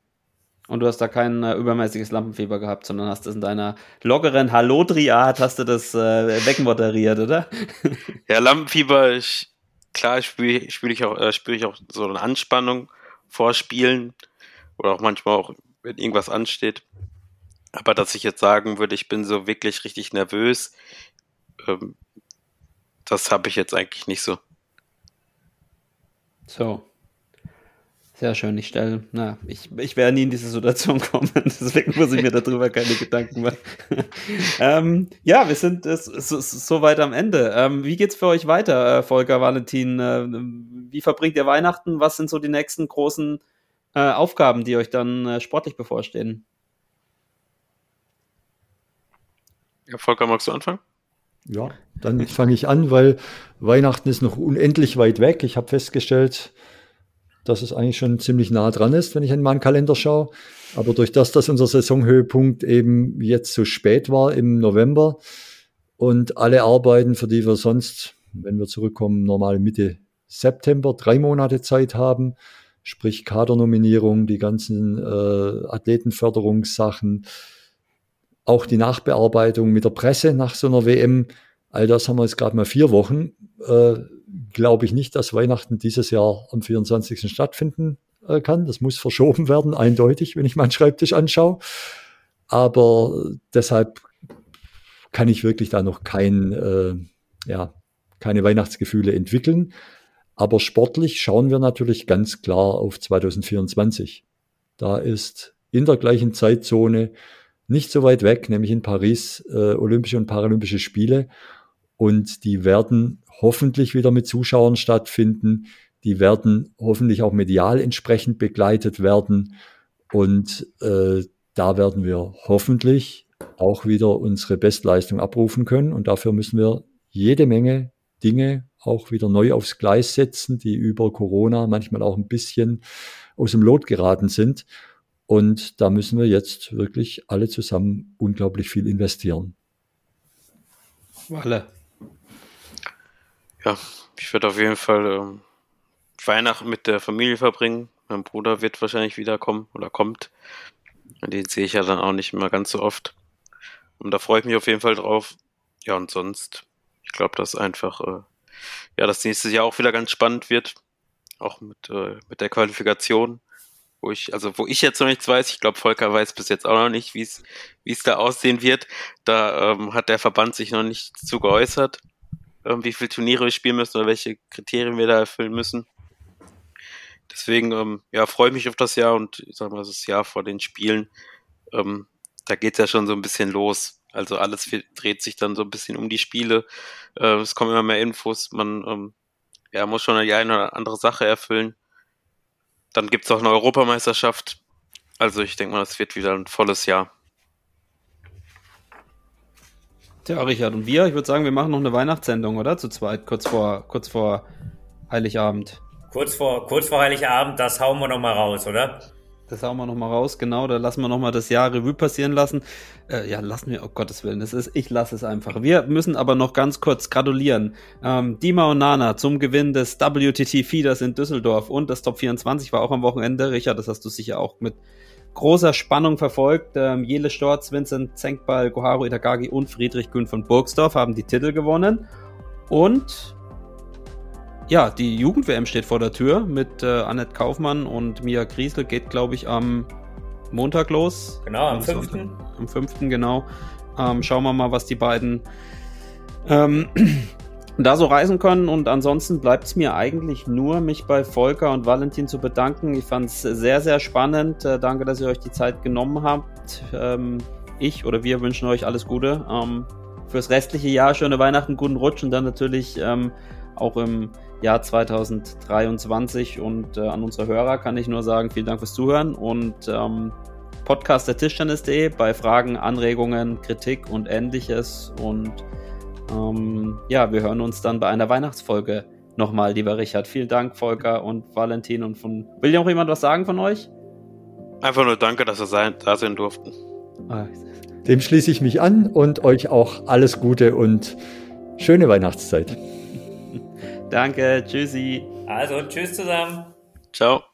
Und du hast da kein äh, übermäßiges Lampenfieber gehabt, sondern hast das in deiner lockeren Hallo-Triad, hast du das äh, wegmoderiert, oder? ja, Lampenfieber, ich, klar spüre spür ich, auch, äh, spür ich auch so eine Anspannung vor Spielen oder auch manchmal auch, wenn irgendwas ansteht. Aber dass ich jetzt sagen würde, ich bin so wirklich richtig nervös, ähm, das habe ich jetzt eigentlich nicht so. So, sehr schön, ich stelle, na, ich, ich werde nie in diese Situation kommen, deswegen muss ich mir darüber keine Gedanken machen. ähm, ja, wir sind äh, so, so, weit am Ende. Ähm, wie geht's für euch weiter, äh, Volker, Valentin? Äh, wie verbringt ihr Weihnachten? Was sind so die nächsten großen äh, Aufgaben, die euch dann äh, sportlich bevorstehen? Ja, Volker, magst du anfangen? Ja, dann fange ich an, weil Weihnachten ist noch unendlich weit weg. Ich habe festgestellt, dass es eigentlich schon ziemlich nah dran ist, wenn ich in meinen Kalender schaue. Aber durch das, dass unser Saisonhöhepunkt eben jetzt so spät war im November und alle Arbeiten, für die wir sonst, wenn wir zurückkommen, normal Mitte September drei Monate Zeit haben, sprich Kadernominierung, die ganzen äh, Athletenförderungssachen, auch die Nachbearbeitung mit der Presse nach so einer WM, all das haben wir jetzt gerade mal vier Wochen. Äh, glaube ich nicht, dass Weihnachten dieses Jahr am 24. stattfinden äh, kann. Das muss verschoben werden, eindeutig, wenn ich meinen Schreibtisch anschaue. Aber deshalb kann ich wirklich da noch kein, äh, ja, keine Weihnachtsgefühle entwickeln. Aber sportlich schauen wir natürlich ganz klar auf 2024. Da ist in der gleichen Zeitzone nicht so weit weg, nämlich in Paris, äh, Olympische und Paralympische Spiele. Und die werden hoffentlich wieder mit Zuschauern stattfinden. Die werden hoffentlich auch medial entsprechend begleitet werden. Und äh, da werden wir hoffentlich auch wieder unsere Bestleistung abrufen können. Und dafür müssen wir jede Menge Dinge auch wieder neu aufs Gleis setzen, die über Corona manchmal auch ein bisschen aus dem Lot geraten sind. Und da müssen wir jetzt wirklich alle zusammen unglaublich viel investieren. Walle. Ja, ich werde auf jeden Fall ähm, Weihnachten mit der Familie verbringen. Mein Bruder wird wahrscheinlich wiederkommen oder kommt. Den sehe ich ja dann auch nicht mehr ganz so oft. Und da freue ich mich auf jeden Fall drauf. Ja, und sonst, ich glaube, dass einfach, äh, ja, das nächste Jahr auch wieder ganz spannend wird. Auch mit, äh, mit der Qualifikation. Wo ich, also wo ich jetzt noch nichts weiß, ich glaube, Volker weiß bis jetzt auch noch nicht, wie es wie es da aussehen wird. Da ähm, hat der Verband sich noch nicht zu geäußert ähm, wie viele Turniere wir spielen müssen oder welche Kriterien wir da erfüllen müssen. Deswegen, ähm, ja, freue ich mich auf das Jahr und ich sag mal, das Jahr vor den Spielen, ähm, da geht's ja schon so ein bisschen los. Also alles dreht sich dann so ein bisschen um die Spiele. Äh, es kommen immer mehr Infos. Man ähm, ja, muss schon die eine oder andere Sache erfüllen. Dann gibt's auch eine Europameisterschaft. Also ich denke mal, das wird wieder ein volles Jahr. Tja, Richard, und wir? Ich würde sagen, wir machen noch eine Weihnachtssendung, oder? Zu zweit, kurz vor, kurz vor Heiligabend. Kurz vor, kurz vor Heiligabend, das hauen wir noch mal raus, oder? Das hauen wir noch mal raus, genau. Da lassen wir noch mal das Jahr Revue passieren lassen. Äh, ja, lassen wir, oh Gottes Willen, das ist, ich lasse es einfach. Wir müssen aber noch ganz kurz gratulieren. Ähm, Dima und Nana zum Gewinn des WTT Feeders in Düsseldorf und das Top 24 war auch am Wochenende. Richard, das hast du sicher auch mit großer Spannung verfolgt. Ähm, Jele Storz, Vincent Zenkball, Goharu Itagagi und Friedrich Gün von Burgsdorf haben die Titel gewonnen. Und ja, die Jugend-WM steht vor der Tür mit äh, Annette Kaufmann und Mia Griesel. Geht, glaube ich, am Montag los. Genau, am 5. Am 5. genau. Ähm, schauen wir mal, was die beiden ähm, da so reisen können. Und ansonsten bleibt es mir eigentlich nur, mich bei Volker und Valentin zu bedanken. Ich fand es sehr, sehr spannend. Äh, danke, dass ihr euch die Zeit genommen habt. Ähm, ich oder wir wünschen euch alles Gute. Ähm, fürs restliche Jahr schöne Weihnachten, guten Rutsch und dann natürlich ähm, auch im Jahr 2023. Und äh, an unsere Hörer kann ich nur sagen, vielen Dank fürs Zuhören und Podcast der Tischtennis.de bei Fragen, Anregungen, Kritik und ähnliches. Und ähm, ja, wir hören uns dann bei einer Weihnachtsfolge nochmal, lieber Richard. Vielen Dank, Volker und Valentin und von. Will noch jemand was sagen von euch? Einfach nur danke, dass wir da sein durften. Ah, Dem schließe ich mich an und euch auch alles Gute und schöne Weihnachtszeit. Danke, tschüssi. Also, tschüss zusammen. Ciao.